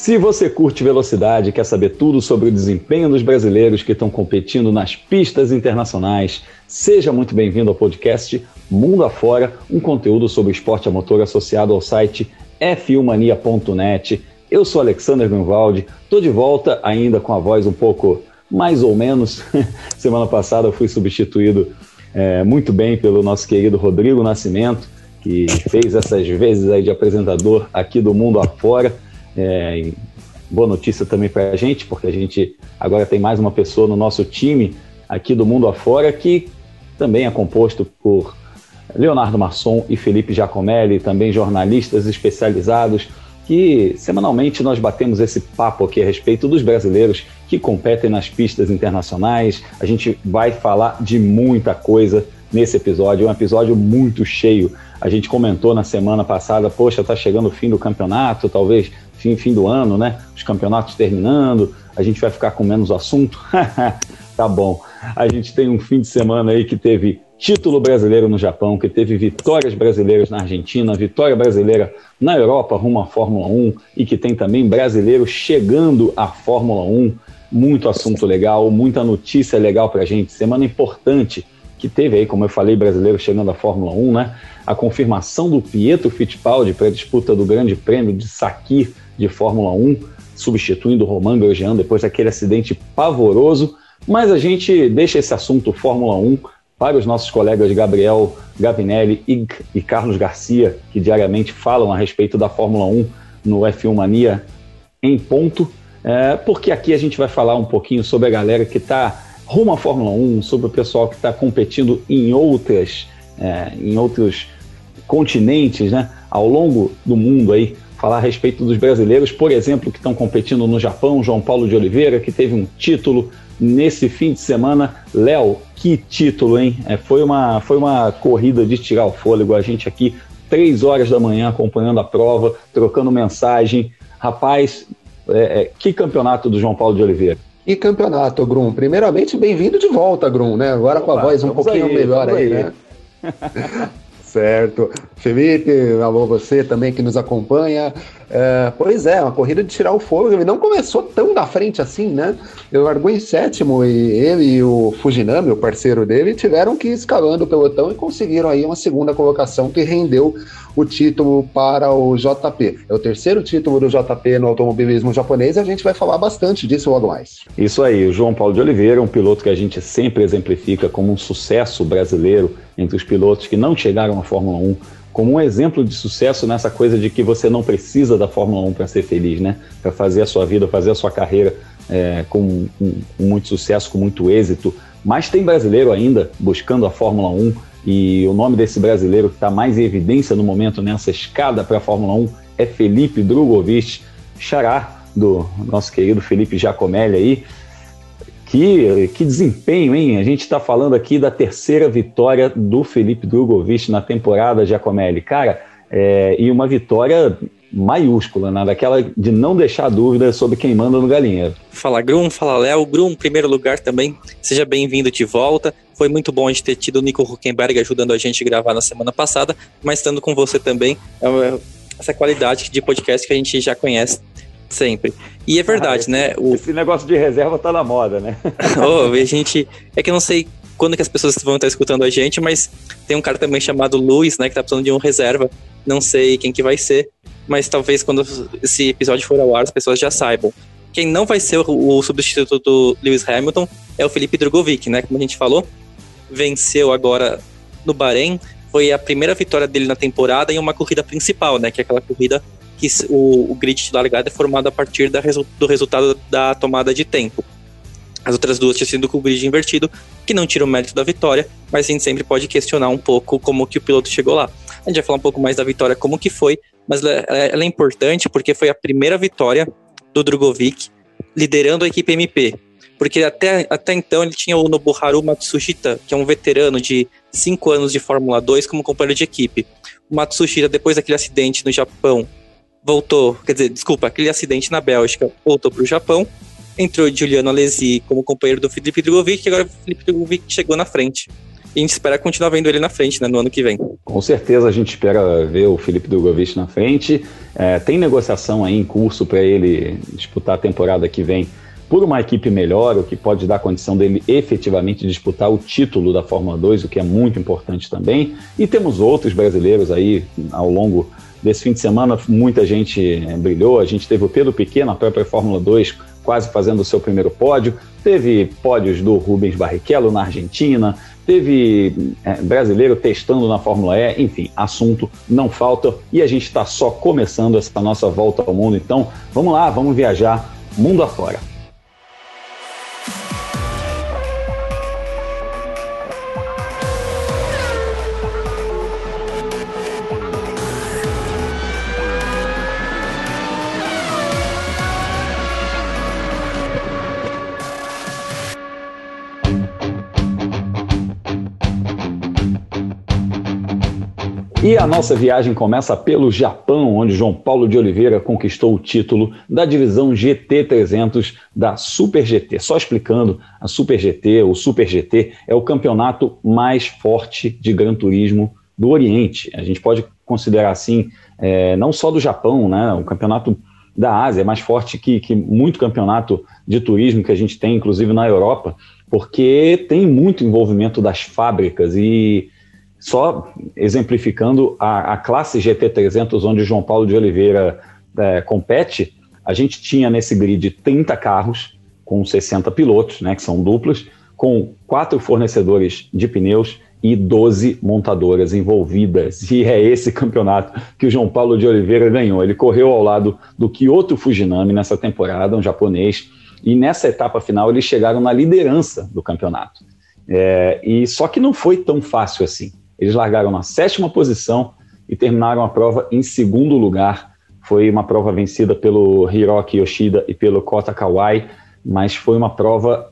Se você curte velocidade e quer saber tudo sobre o desempenho dos brasileiros que estão competindo nas pistas internacionais, seja muito bem-vindo ao podcast Mundo Afora, um conteúdo sobre esporte a motor associado ao site f1mania.net. Eu sou Alexander Grunwald, estou de volta ainda com a voz um pouco mais ou menos. Semana passada eu fui substituído é, muito bem pelo nosso querido Rodrigo Nascimento, que fez essas vezes aí de apresentador aqui do Mundo Afora. É, boa notícia também para a gente, porque a gente agora tem mais uma pessoa no nosso time aqui do mundo afora que também é composto por Leonardo Masson e Felipe Giacomelli, também jornalistas especializados, que semanalmente nós batemos esse papo aqui a respeito dos brasileiros que competem nas pistas internacionais. A gente vai falar de muita coisa nesse episódio, é um episódio muito cheio. A gente comentou na semana passada, poxa, tá chegando o fim do campeonato, talvez fim, fim do ano, né? Os campeonatos terminando, a gente vai ficar com menos assunto. tá bom. A gente tem um fim de semana aí que teve título brasileiro no Japão, que teve vitórias brasileiras na Argentina, vitória brasileira na Europa rumo à Fórmula 1 e que tem também brasileiro chegando à Fórmula 1. Muito assunto legal, muita notícia legal pra gente. Semana importante que teve aí, como eu falei, brasileiro chegando à Fórmula 1, né? A confirmação do Pietro Fittipaldi para a disputa do Grande Prêmio de Sakir de Fórmula 1, substituindo o Romain Grosjean depois daquele acidente pavoroso. Mas a gente deixa esse assunto Fórmula 1 para os nossos colegas Gabriel Gavinelli e, e Carlos Garcia, que diariamente falam a respeito da Fórmula 1 no F1 Mania em ponto, é, porque aqui a gente vai falar um pouquinho sobre a galera que está rumo à Fórmula 1, sobre o pessoal que está competindo em outras, é, em outros continentes, né, ao longo do mundo aí, falar a respeito dos brasileiros, por exemplo, que estão competindo no Japão, João Paulo de Oliveira, que teve um título nesse fim de semana. Léo, que título, hein? É, foi, uma, foi uma corrida de tirar o fôlego. A gente aqui, três horas da manhã, acompanhando a prova, trocando mensagem. Rapaz, é, é, que campeonato do João Paulo de Oliveira. Que campeonato, Grum. Primeiramente, bem-vindo de volta, Grum, né? Agora com a voz um pouquinho aí, melhor aí, aí, né? Certo. Felipe, alô você também que nos acompanha. É, pois é, uma corrida de tirar o fogo. Ele não começou tão da frente assim, né? Ele largou em sétimo e ele e o Fujinami, o parceiro dele, tiveram que ir escalando o pelotão e conseguiram aí uma segunda colocação que rendeu o título para o JP. É o terceiro título do JP no automobilismo japonês e a gente vai falar bastante disso logo mais. Isso aí, o João Paulo de Oliveira, um piloto que a gente sempre exemplifica como um sucesso brasileiro entre os pilotos que não chegaram à Fórmula 1 como um exemplo de sucesso nessa coisa de que você não precisa da Fórmula 1 para ser feliz, né? Para fazer a sua vida, fazer a sua carreira é, com, com, muito sucesso, com muito êxito. Mas tem brasileiro ainda buscando a Fórmula 1 e o nome desse brasileiro que está mais em evidência no momento nessa escada para a Fórmula 1 é Felipe Drogovic, xará do nosso querido Felipe Giacomelli aí. Que, que desempenho, hein? A gente está falando aqui da terceira vitória do Felipe Drogovic na temporada Giacomelli. Cara, é, e uma vitória maiúscula, né? daquela de não deixar dúvida sobre quem manda no galinheiro. Fala Grum, fala Léo. Grum, primeiro lugar também, seja bem-vindo de volta. Foi muito bom a gente ter tido o Nico Huckenberg ajudando a gente a gravar na semana passada, mas estando com você também, é essa qualidade de podcast que a gente já conhece sempre. E é verdade, ah, né? O... Esse negócio de reserva tá na moda, né? oh, a gente. É que eu não sei quando que as pessoas vão estar escutando a gente, mas tem um cara também chamado Luiz, né, que tá precisando de um reserva. Não sei quem que vai ser, mas talvez quando esse episódio for ao ar as pessoas já saibam. Quem não vai ser o, o substituto do Lewis Hamilton é o Felipe Drogovic, né? Como a gente falou, venceu agora no Bahrein, foi a primeira vitória dele na temporada em uma corrida principal, né? Que é aquela corrida que o, o grid de largada é formado a partir da, do resultado da tomada de tempo. As outras duas tinham sido com o grid invertido, que não tira o mérito da vitória, mas a gente sempre pode questionar um pouco como que o piloto chegou lá. A gente vai falar um pouco mais da vitória, como que foi, mas ela é importante porque foi a primeira vitória do Drogovic liderando a equipe MP. Porque até, até então ele tinha o Nobuharu Matsushita, que é um veterano de 5 anos de Fórmula 2 como companheiro de equipe. O Matsushita, depois daquele acidente no Japão, voltou, quer dizer, desculpa, aquele acidente na Bélgica, voltou para o Japão, entrou Giuliano Alesi como companheiro do Felipe Drogovic, e agora o Felipe Drogovic chegou na frente. E a gente espera continuar vendo ele na frente, né, no ano que vem. Com certeza a gente espera ver o Felipe Drogovic na frente. É, tem negociação aí em curso para ele disputar a temporada que vem por uma equipe melhor, o que pode dar condição dele efetivamente disputar o título da Fórmula 2, o que é muito importante também. E temos outros brasileiros aí ao longo desse fim de semana, muita gente é, brilhou. A gente teve o Pedro Piquet na própria Fórmula 2, quase fazendo o seu primeiro pódio. Teve pódios do Rubens Barrichello na Argentina, teve é, brasileiro testando na Fórmula E, enfim, assunto não falta e a gente está só começando essa nossa volta ao mundo. Então, vamos lá, vamos viajar mundo afora. E a nossa viagem começa pelo Japão, onde João Paulo de Oliveira conquistou o título da divisão GT300 da Super GT. Só explicando, a Super GT, o Super GT, é o campeonato mais forte de Gran Turismo do Oriente. A gente pode considerar assim, é, não só do Japão, né? O campeonato da Ásia é mais forte que, que muito campeonato de turismo que a gente tem, inclusive na Europa, porque tem muito envolvimento das fábricas e só exemplificando a, a classe GT300, onde João Paulo de Oliveira é, compete, a gente tinha nesse grid 30 carros com 60 pilotos, né, que são duplas, com quatro fornecedores de pneus e 12 montadoras envolvidas. E é esse campeonato que o João Paulo de Oliveira ganhou. Ele correu ao lado do Kyoto Fujinami nessa temporada, um japonês, e nessa etapa final eles chegaram na liderança do campeonato. É, e só que não foi tão fácil assim. Eles largaram na sétima posição e terminaram a prova em segundo lugar. Foi uma prova vencida pelo Hiroki Yoshida e pelo Kota Kawai, mas foi uma prova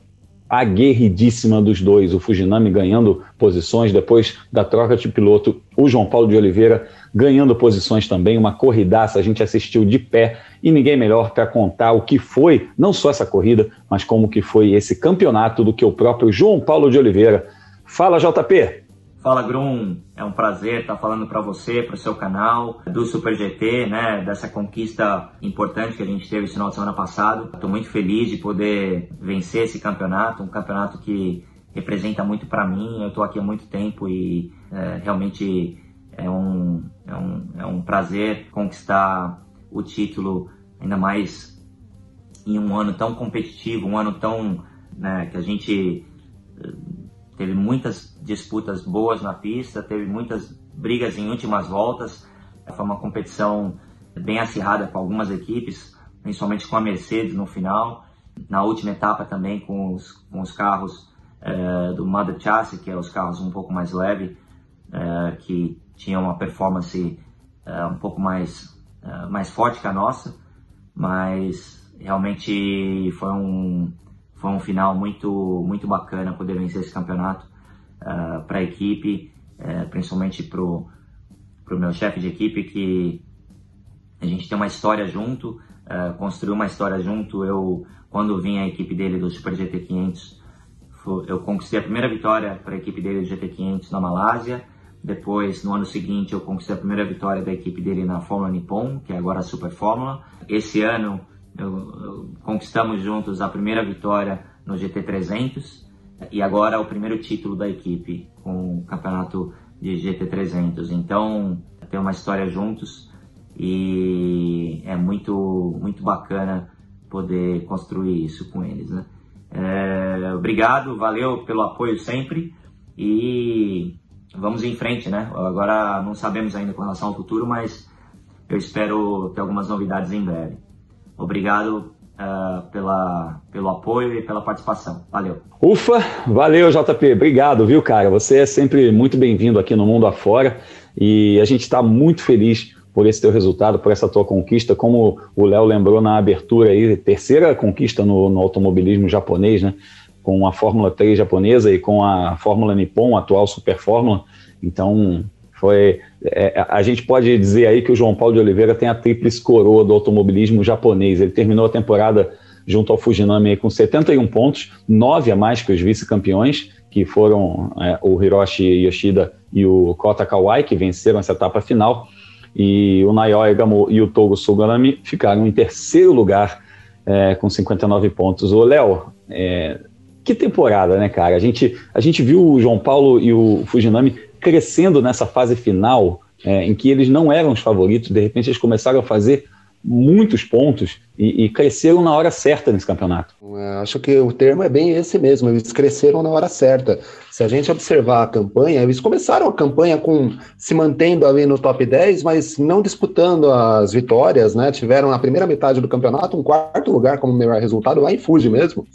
aguerridíssima dos dois. O Fujinami ganhando posições, depois da troca de piloto, o João Paulo de Oliveira ganhando posições também, uma corridaça, a gente assistiu de pé e ninguém melhor para contar o que foi, não só essa corrida, mas como que foi esse campeonato do que o próprio João Paulo de Oliveira. Fala, JP! Fala Grum, é um prazer estar falando para você, para o seu canal, do Super GT, né, dessa conquista importante que a gente teve esse final de semana passado. Estou muito feliz de poder vencer esse campeonato, um campeonato que representa muito para mim. Eu estou aqui há muito tempo e é, realmente é um, é, um, é um prazer conquistar o título, ainda mais em um ano tão competitivo, um ano tão né, que a gente teve muitas disputas boas na pista, teve muitas brigas em últimas voltas. Foi uma competição bem acirrada com algumas equipes, principalmente com a Mercedes no final. Na última etapa também com os, com os carros é, do Mother Chassis, que é os carros um pouco mais leve, é, que tinham uma performance é, um pouco mais, mais forte que a nossa, mas realmente foi um, foi um final muito, muito bacana poder vencer esse campeonato uh, ah, para a equipe, uh, principalmente para o meu chefe de equipe, que a gente tem uma história junto, uh, construiu uma história junto. Eu, quando vim a equipe dele do Super GT500, eu conquistei a primeira vitória para a equipe dele do GT500 na Malásia. Depois, no ano seguinte, eu conquistei a primeira vitória da equipe dele na Fórmula Nippon, que é agora a Super Fórmula. Esse ano, eu, conquistamos juntos a primeira vitória no GT300 e agora o primeiro título da equipe com o campeonato de GT300. Então, tem uma história juntos e é muito, muito bacana poder construir isso com eles. Né? É, obrigado, valeu pelo apoio sempre e vamos em frente, né? Agora não sabemos ainda com relação ao futuro, mas eu espero ter algumas novidades em breve. Obrigado uh, pela, pelo apoio e pela participação. Valeu. Ufa, valeu, JP. Obrigado, viu, cara? Você é sempre muito bem-vindo aqui no Mundo Afora e a gente está muito feliz por esse teu resultado, por essa tua conquista. Como o Léo lembrou na abertura aí, terceira conquista no, no automobilismo japonês, né? Com a Fórmula 3 japonesa e com a Fórmula Nippon, atual Super Fórmula. Então, foi, é, a gente pode dizer aí que o João Paulo de Oliveira tem a tríplice coroa do automobilismo japonês. Ele terminou a temporada junto ao Fujinami com 71 pontos, nove a mais que os vice-campeões, que foram é, o Hiroshi Yoshida e o Kota Kawai, que venceram essa etapa final, e o Naoya Gamo e o Togo Suganami ficaram em terceiro lugar é, com 59 pontos. O Léo, é, que temporada, né, cara? A gente, a gente viu o João Paulo e o Fujinami crescendo nessa fase final, é, em que eles não eram os favoritos, de repente eles começaram a fazer muitos pontos e, e, cresceram na hora certa nesse campeonato. É, acho que o termo é bem esse mesmo, eles cresceram na hora certa. Se a gente observar a campanha, eles começaram a campanha com se mantendo ali no top 10, mas não disputando as vitórias, né? Tiveram na primeira metade do campeonato um quarto lugar como melhor resultado lá em Fuji mesmo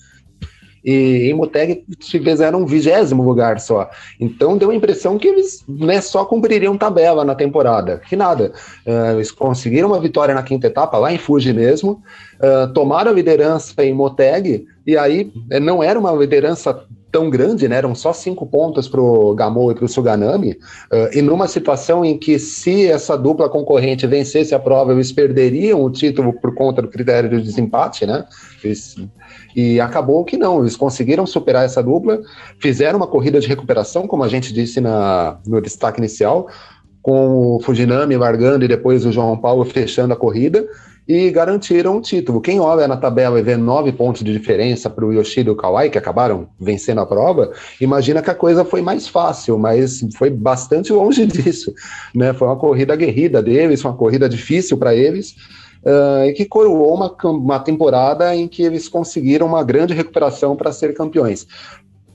e em Moteg fizeram vigésimo lugar só. Então deu a impressão que eles né, só cumpririam tabela na temporada. Que nada. Uh, eles conseguiram uma vitória na quinta etapa, lá em Fuji mesmo, uh, tomaram a liderança em Moteg, e aí eh, não era uma liderança tão grande, né? Eram só cinco pontos para o Gamou e para o Suganami, uh, e numa situação em que se essa dupla concorrente vencesse a prova, eles perderiam o título por conta do critério de desempate, né? Eles e acabou que não, eles conseguiram superar essa dupla, fizeram uma corrida de recuperação, como a gente disse na, no destaque inicial, com o Fujinami largando e depois o João Paulo fechando a corrida e garantiram o título. Quem olha na tabela e vê nove pontos de diferença para o Yoshida e o Kawai, que acabaram vencendo a prova, imagina que a coisa foi mais fácil, mas foi bastante longe disso. Né? Foi uma corrida aguerrida deles, uma corrida difícil para eles uh, e que coroou uma, uma temporada em que eles conseguiram uma grande recuperação para ser campeões.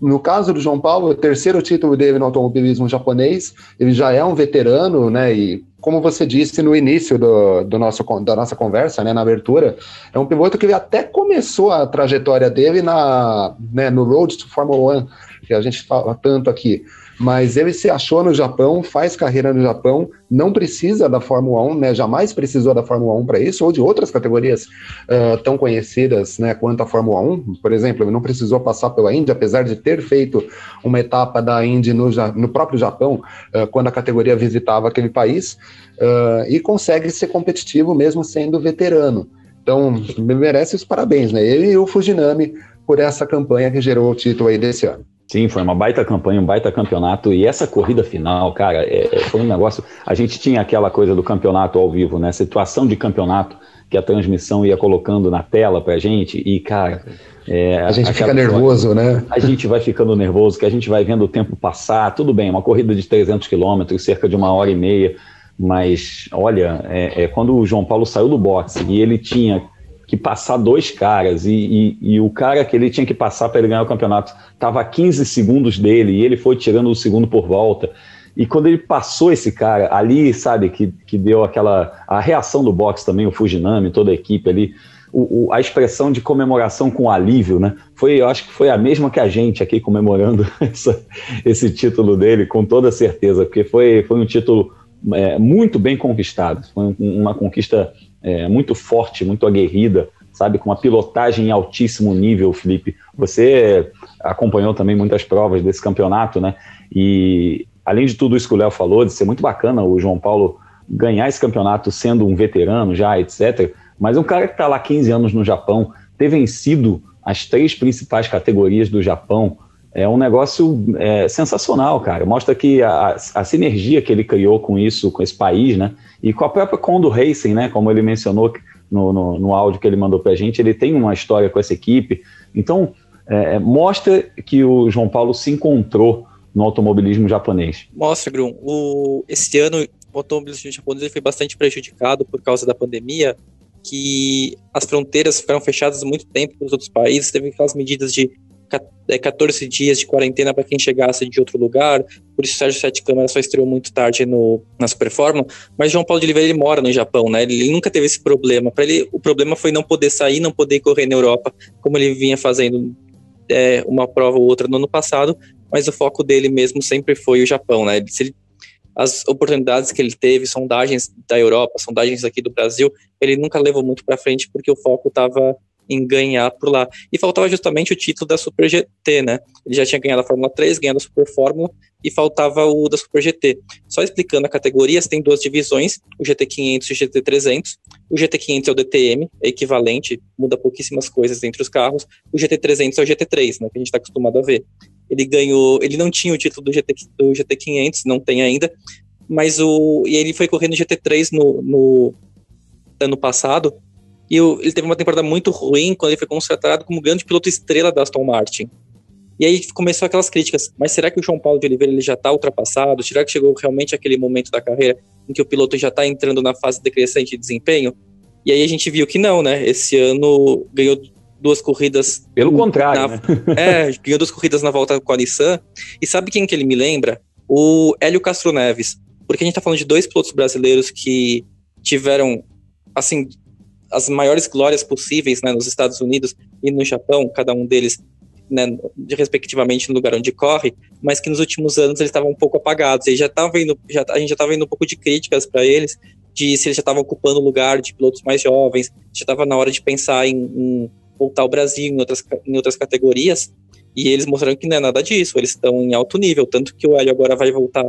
No caso do João Paulo, o terceiro título dele no automobilismo japonês, ele já é um veterano, né? E como você disse no início do, do nosso, da nossa conversa, né, na abertura, é um piloto que até começou a trajetória dele na, né, no Road to Formula One, que a gente fala tanto aqui mas ele se achou no Japão, faz carreira no Japão, não precisa da Fórmula 1, né? Jamais precisou da Fórmula 1 para isso, ou de outras categorias uh, tão conhecidas né, quanto a Fórmula 1. Por exemplo, ele não precisou passar pela Indy, apesar de ter feito uma etapa da Indy no, no próprio Japão, uh, quando a categoria visitava aquele país, uh, e consegue ser competitivo mesmo sendo veterano. Então, merece os parabéns, né? Ele e o Fujinami por essa campanha que gerou o título aí desse ano. Sim, foi uma baita campanha, um baita campeonato. E essa corrida final, cara, é, é, foi um negócio. A gente tinha aquela coisa do campeonato ao vivo, né? Situação de campeonato que a transmissão ia colocando na tela pra gente. E, cara. É, a gente fica nervoso, né? A gente vai ficando nervoso, que a gente vai vendo o tempo passar. Tudo bem, uma corrida de 300 quilômetros, cerca de uma hora e meia. Mas, olha, é, é, quando o João Paulo saiu do boxe e ele tinha que passar dois caras e, e, e, o cara que ele tinha que passar para ele ganhar o campeonato estava a 15 segundos dele e ele foi tirando o segundo por volta. E quando ele passou esse cara ali, sabe, que, que deu aquela. A reação do boxe também, o Fujinami, toda a equipe ali, o, o, a expressão de comemoração com alívio, né? Foi, eu acho que foi a mesma que a gente aqui comemorando essa, esse título dele, com toda certeza, porque foi, foi um título é, muito bem conquistado. Foi uma conquista é, muito forte, muito aguerrida, sabe? Com uma pilotagem em altíssimo nível, Felipe. Você acompanhou também muitas provas desse campeonato, né? E além de tudo isso que o Léo falou, de ser muito bacana o João Paulo ganhar esse campeonato sendo um veterano já, etc. Mas um cara que está lá 15 anos no Japão, ter vencido as três principais categorias do Japão, é um negócio é, sensacional, cara. Mostra que a, a, sinergia que ele criou com isso, com esse país, né? E com a própria Kondo Racing, né? Como ele mencionou no, no, no áudio que ele mandou pra gente, ele tem uma história com essa equipe. Então, é, é mostra que o João Paulo se encontrou no automobilismo japonês. Mostra, Grum. O, esse ano, o automobilismo japonês foi bastante prejudicado por causa da pandemia, que as fronteiras ficaram fechadas muito tempo para os outros países, teve aquelas medidas de 14 é, dias de quarentena para quem chegasse de outro lugar. Por isso, o Sérgio Sete Câmara só estreou muito tarde no, na Super Fórmula. Mas João Paulo de Oliveira ele mora no Japão, né? Ele, ele nunca teve esse problema. Para ele, o problema foi não poder sair, não poder correr na Europa, como ele vinha fazendo é, uma prova ou outra no ano passado. Mas o foco dele mesmo sempre foi o Japão, né? Ele, as oportunidades que ele teve, sondagens da Europa, sondagens aqui do Brasil, ele nunca levou muito para frente porque o foco estava em ganhar por lá. E faltava justamente o título da Super GT, né? Ele já tinha ganhado a Fórmula 3, ganhado a Super Fórmula e faltava o da Super GT. Só explicando a categoria, você tem duas divisões, o GT500 e o GT300. O GT500 é o DTM, é equivalente, muda pouquíssimas coisas entre os carros. O GT300 é o GT3, né, que a gente está acostumado a ver. ele ganhou, ele não tinha o título do GT, do GT 500, não tem ainda, mas o e ele foi correr no GT3 no, no ano passado e ele teve uma temporada muito ruim quando ele foi considerado como grande piloto estrela da Aston Martin. E aí começou aquelas críticas, mas será que o João Paulo de Oliveira ele já está ultrapassado? Será que chegou realmente aquele momento da carreira em que o piloto já está entrando na fase decrescente de desempenho? E aí a gente viu que não, né? Esse ano ganhou duas corridas. Pelo contrário. Na, né? É, ganhou duas corridas na volta com a Nissan. E sabe quem que ele me lembra? O Hélio Castro Neves. Porque a gente tá falando de dois pilotos brasileiros que tiveram, assim, as maiores glórias possíveis né, nos Estados Unidos e no Japão, cada um deles, né, respectivamente, no lugar onde corre, mas que nos últimos anos eles estavam um pouco apagados. E já tava já, a gente já estava vendo um pouco de críticas para eles, de se eles já estavam ocupando o lugar de pilotos mais jovens, já estava na hora de pensar em, em voltar ao Brasil em outras, em outras categorias. E eles mostraram que não é nada disso, eles estão em alto nível. Tanto que o Hélio agora vai voltar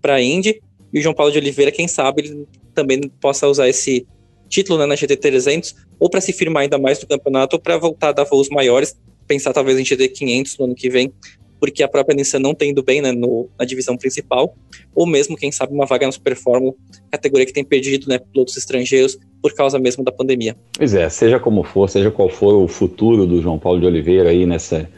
para a Indy. E o João Paulo de Oliveira, quem sabe, ele também possa usar esse título né, na GT300, ou para se firmar ainda mais no campeonato, ou para voltar a dar voos maiores, pensar talvez em GT500 no ano que vem, porque a própria Nissan não tem indo bem né, no, na divisão principal, ou mesmo, quem sabe, uma vaga na Super Fórmula, categoria que tem perdido né, pilotos estrangeiros por causa mesmo da pandemia. Pois é, seja como for, seja qual for o futuro do João Paulo de Oliveira aí nessa,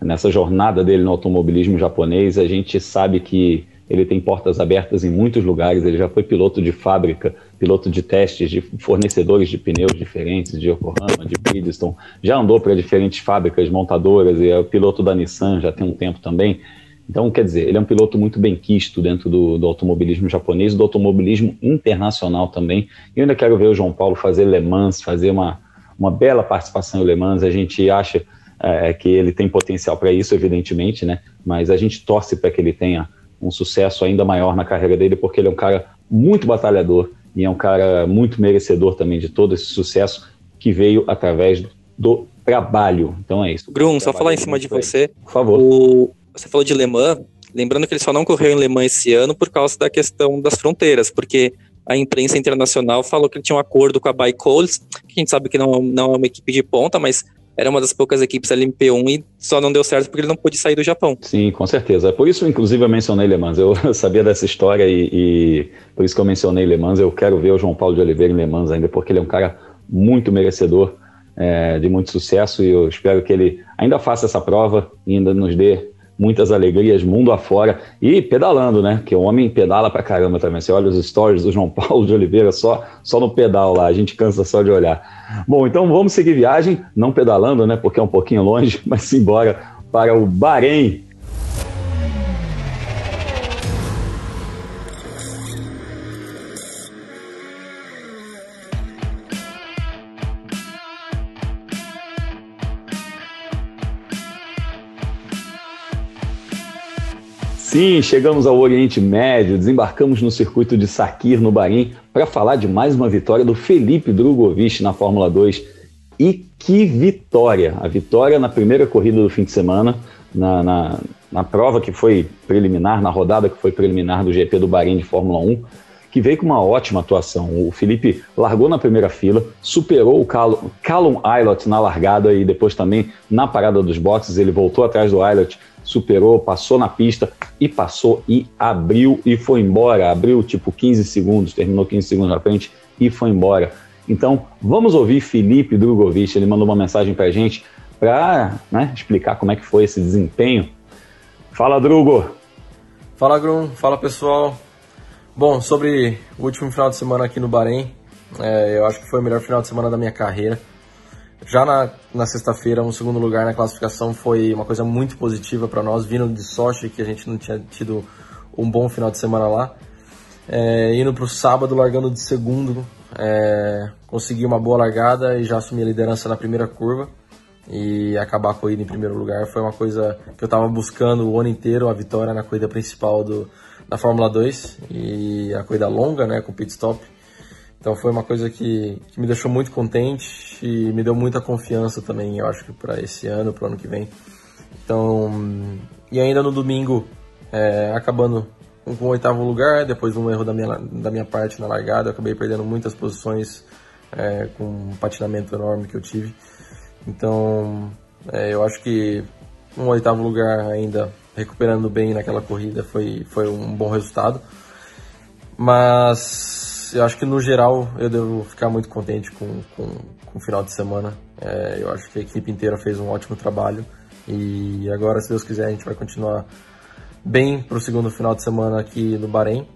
nessa jornada dele no automobilismo japonês, a gente sabe que ele tem portas abertas em muitos lugares, ele já foi piloto de fábrica, piloto de testes, de fornecedores de pneus diferentes, de Yokohama, de Bridgestone, já andou para diferentes fábricas montadoras e é piloto da Nissan já tem um tempo também. Então, quer dizer, ele é um piloto muito bem quisto dentro do, do automobilismo japonês, do automobilismo internacional também. E eu ainda quero ver o João Paulo fazer Le Mans, fazer uma, uma bela participação em Le Mans. A gente acha é, que ele tem potencial para isso, evidentemente, né? Mas a gente torce para que ele tenha um sucesso ainda maior na carreira dele, porque ele é um cara muito batalhador e é um cara muito merecedor também de todo esse sucesso que veio através do trabalho. Então é isso. Grum, só falar em cima de você. Por favor. O, você falou de Le Mans, lembrando que ele só não correu em Le Mans esse ano por causa da questão das fronteiras, porque a imprensa internacional falou que ele tinha um acordo com a Coles, que a gente sabe que não, não é uma equipe de ponta, mas era uma das poucas equipes LMP1 e só não deu certo porque ele não pôde sair do Japão. Sim, com certeza. Por isso, inclusive, eu mencionei Le Mans. Eu sabia dessa história e, e, por isso que eu mencionei Le Mans. Eu quero ver o João Paulo de Oliveira em Le Mans ainda, porque ele é um cara muito merecedor é, de muito sucesso e eu espero que ele ainda faça essa prova e ainda nos dê muitas alegrias mundo afora e pedalando, né? Que o homem pedala pra caramba também. Você olha os stories do João Paulo de Oliveira só, só no pedal lá, a gente cansa só de olhar. Bom, então vamos seguir viagem, não pedalando, né? Porque é um pouquinho longe, mas embora para o Bahrein, Sim, chegamos ao Oriente Médio, desembarcamos no circuito de Sakir, no Bahrein, para falar de mais uma vitória do Felipe Drogovic na Fórmula 2. E que vitória! A vitória na primeira corrida do fim de semana, na, na, na prova que foi preliminar, na rodada que foi preliminar do GP do Bahrein de Fórmula 1, que veio com uma ótima atuação. O Felipe largou na primeira fila, superou o Callum, Callum Aylott na largada e depois também na parada dos boxes, ele voltou atrás do Aylott superou, passou na pista e passou e abriu e foi embora. Abriu tipo 15 segundos, terminou 15 segundos na frente e foi embora. Então, vamos ouvir Felipe Drogovic. Ele mandou uma mensagem para a gente para né, explicar como é que foi esse desempenho. Fala, Drugo! Fala, Grum. Fala, pessoal. Bom, sobre o último final de semana aqui no Bahrein, é, eu acho que foi o melhor final de semana da minha carreira. Já na, na sexta-feira, um segundo lugar na classificação foi uma coisa muito positiva para nós, vindo de Sochi, que a gente não tinha tido um bom final de semana lá. É, indo para o sábado, largando de segundo, é, consegui uma boa largada e já assumi a liderança na primeira curva. E acabar a corrida em primeiro lugar foi uma coisa que eu estava buscando o ano inteiro, a vitória na corrida principal do, da Fórmula 2 e a corrida longa, né, com pit stop. Então foi uma coisa que, que me deixou muito contente e me deu muita confiança também, eu acho que para esse ano, para o ano que vem. Então, e ainda no domingo, é, acabando com o oitavo lugar, depois de um erro da minha, da minha parte na largada, eu acabei perdendo muitas posições é, com um patinamento enorme que eu tive. Então, é, eu acho que um oitavo lugar ainda recuperando bem naquela corrida, foi, foi um bom resultado. Mas eu acho que no geral eu devo ficar muito contente com, com, com o final de semana. É, eu acho que a equipe inteira fez um ótimo trabalho e agora, se Deus quiser, a gente vai continuar bem para o segundo final de semana aqui no Bahrein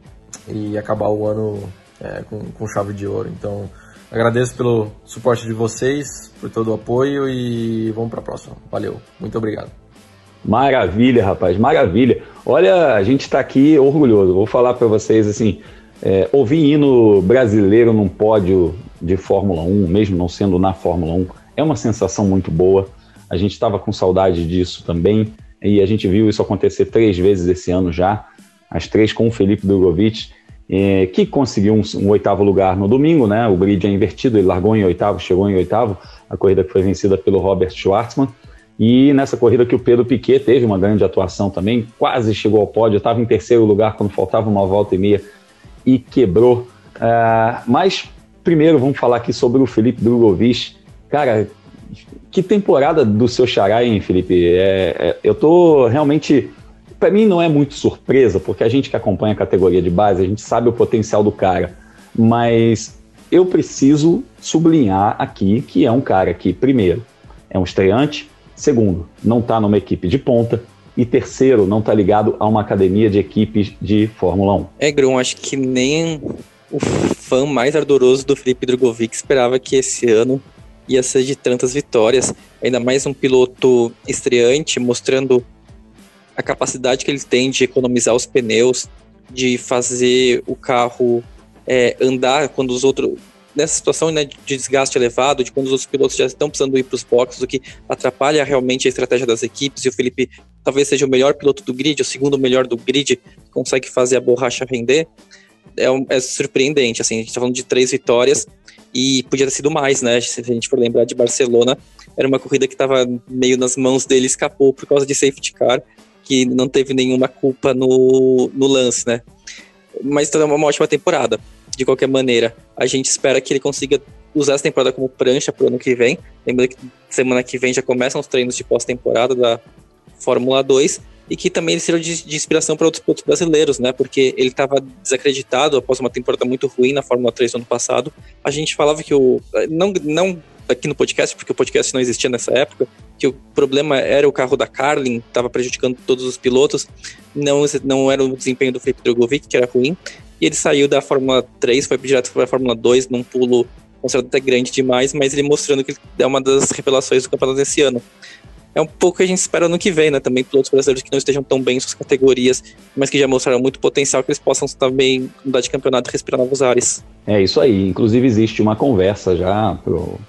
e acabar o ano é, com, com chave de ouro. Então, agradeço pelo suporte de vocês, por todo o apoio e vamos para a próxima. Valeu, muito obrigado. Maravilha, rapaz, maravilha. Olha, a gente está aqui orgulhoso. Vou falar para vocês assim, é, ouvir hino brasileiro num pódio de Fórmula 1, mesmo não sendo na Fórmula 1, é uma sensação muito boa. A gente estava com saudade disso também e a gente viu isso acontecer três vezes esse ano já, as três com o Felipe Drogovic, eh, que conseguiu um, um, oitavo lugar no domingo, né? O grid é invertido, ele largou em oitavo, chegou em oitavo, a corrida que foi vencida pelo Robert Schwartzman. E nessa corrida que o Pedro Piquet teve uma grande atuação também, quase chegou ao pódio, estava em terceiro lugar quando faltava uma volta e meia e quebrou. Uh, mas primeiro vamos falar aqui sobre o Felipe Drogovic. Cara, que temporada do seu xará, hein, Felipe? É, é, eu tô realmente. Para mim não é muito surpresa, porque a gente que acompanha a categoria de base, a gente sabe o potencial do cara. Mas eu preciso sublinhar aqui que é um cara que, primeiro, é um estreante, segundo, não está numa equipe de ponta, e terceiro, não está ligado a uma academia de equipes de Fórmula 1. É, Grum, acho que nem o fã mais ardoroso do Felipe Drogovic esperava que esse ano ia ser de tantas vitórias. Ainda mais um piloto estreante, mostrando a capacidade que ele tem de economizar os pneus, de fazer o carro é, andar quando os outros. Nessa situação né, de desgaste elevado, de quando os outros pilotos já estão precisando ir para os boxes, o que atrapalha realmente a estratégia das equipes. E o Felipe talvez seja o melhor piloto do grid, o segundo melhor do grid, consegue fazer a borracha render. É, um, é surpreendente. Assim, a gente está falando de três vitórias e podia ter sido mais, né? Se a gente for lembrar de Barcelona, era uma corrida que estava meio nas mãos dele, escapou por causa de safety car, que não teve nenhuma culpa no, no lance, né? Mas é uma ótima temporada, de qualquer maneira. A gente espera que ele consiga usar essa temporada como prancha para o ano que vem. Lembrando que semana que vem já começam os treinos de pós-temporada da Fórmula 2 e que também ele sirva de, de inspiração para outros pilotos brasileiros, né? Porque ele estava desacreditado após uma temporada muito ruim na Fórmula 3 no ano passado. A gente falava que o. Não, não aqui no podcast, porque o podcast não existia nessa época, que o problema era o carro da Carlin, estava prejudicando todos os pilotos, não, não era o desempenho do Felipe Drogovic, que era ruim, e ele saiu da Fórmula 3, foi direto para a Fórmula 2, num pulo considerado até grande demais, mas ele mostrando que é uma das revelações do campeonato desse ano é um pouco que a gente espera no que vem, né? Também pilotos brasileiros que não estejam tão bem em suas categorias, mas que já mostraram muito potencial, que eles possam também mudar de campeonato e respirar novos ares. É isso aí. Inclusive, existe uma conversa já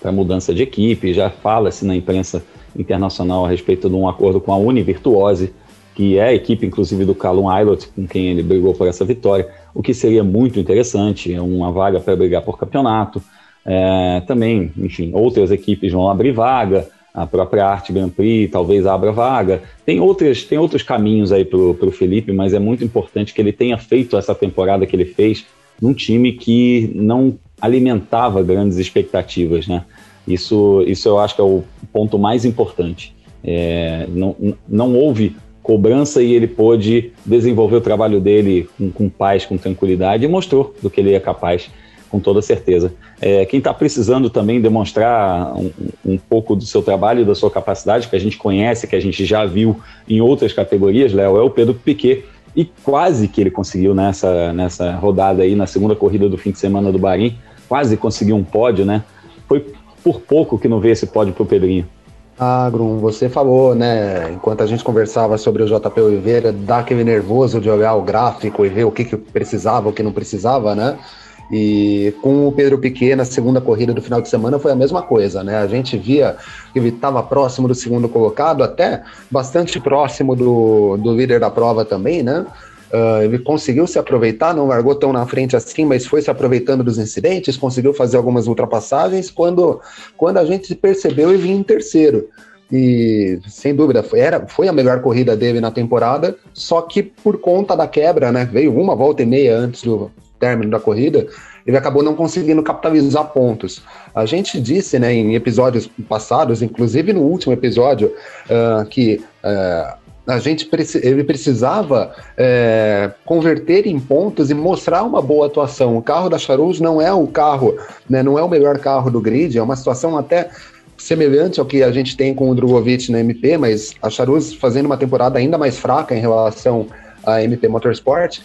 para mudança de equipe, já fala-se na imprensa internacional a respeito de um acordo com a Univirtuose, que é a equipe, inclusive, do Calum Aylot, com quem ele brigou por essa vitória, o que seria muito interessante, é uma vaga para brigar por campeonato. É, também, enfim, outras equipes vão abrir vaga a própria Arte Grand Prix talvez abra vaga. Tem, outras, tem outros caminhos aí para o Felipe, mas é muito importante que ele tenha feito essa temporada que ele fez num time que não alimentava grandes expectativas, né? Isso, isso eu acho que é o ponto mais importante. É, não, não houve cobrança e ele pôde desenvolver o trabalho dele com, com paz, com tranquilidade e mostrou do que ele é capaz com toda certeza. É, quem está precisando também demonstrar um, um, pouco do seu trabalho, da sua capacidade, que a gente conhece, que a gente já viu em outras categorias, Léo, é o Pedro Piquet. E quase que ele conseguiu nessa, nessa rodada aí, na segunda corrida do fim de semana do Bahrein, quase conseguiu um pódio, né? Foi por pouco que não veio esse pódio para o Pedrinho. Ah, Grum, você falou, né, enquanto a gente conversava sobre o JP Oliveira, dá aquele nervoso de olhar o gráfico e ver o que, que precisava, o que não precisava, né? E com o Pedro Piquet na segunda corrida do final de semana foi a mesma coisa, né? A gente via que ele estava próximo do segundo colocado, até bastante próximo do, do líder da prova também, né? Uh, ele conseguiu se aproveitar, não largou tão na frente assim, mas foi se aproveitando dos incidentes, conseguiu fazer algumas ultrapassagens. Quando, quando a gente percebeu, ele vinha em terceiro. E sem dúvida, foi, era, foi a melhor corrida dele na temporada, só que por conta da quebra, né? Veio uma volta e meia antes do, término da corrida, ele acabou não conseguindo capitalizar pontos. A gente disse, né, em episódios passados, inclusive no último episódio, uh, que uh, a gente ele precisava é, converter em pontos e mostrar uma boa atuação. O carro da Charus não é o carro, né, não é o melhor carro do grid, é uma situação até semelhante ao que a gente tem com o Drogovic na MP, mas a Charus fazendo uma temporada ainda mais fraca em relação à MP Motorsport.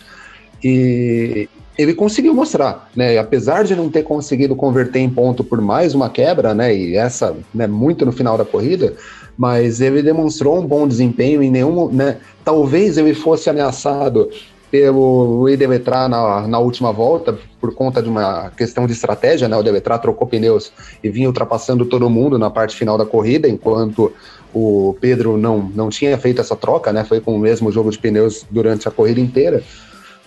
E, ele conseguiu mostrar, né? Apesar de não ter conseguido converter em ponto por mais uma quebra, né? E essa, né, muito no final da corrida, mas ele demonstrou um bom desempenho em nenhum, né? Talvez ele fosse ameaçado pelo Ideletrar na, na última volta por conta de uma questão de estratégia, né? O Ideletrar trocou pneus e vinha ultrapassando todo mundo na parte final da corrida, enquanto o Pedro não, não tinha feito essa troca, né? Foi com o mesmo jogo de pneus durante a corrida inteira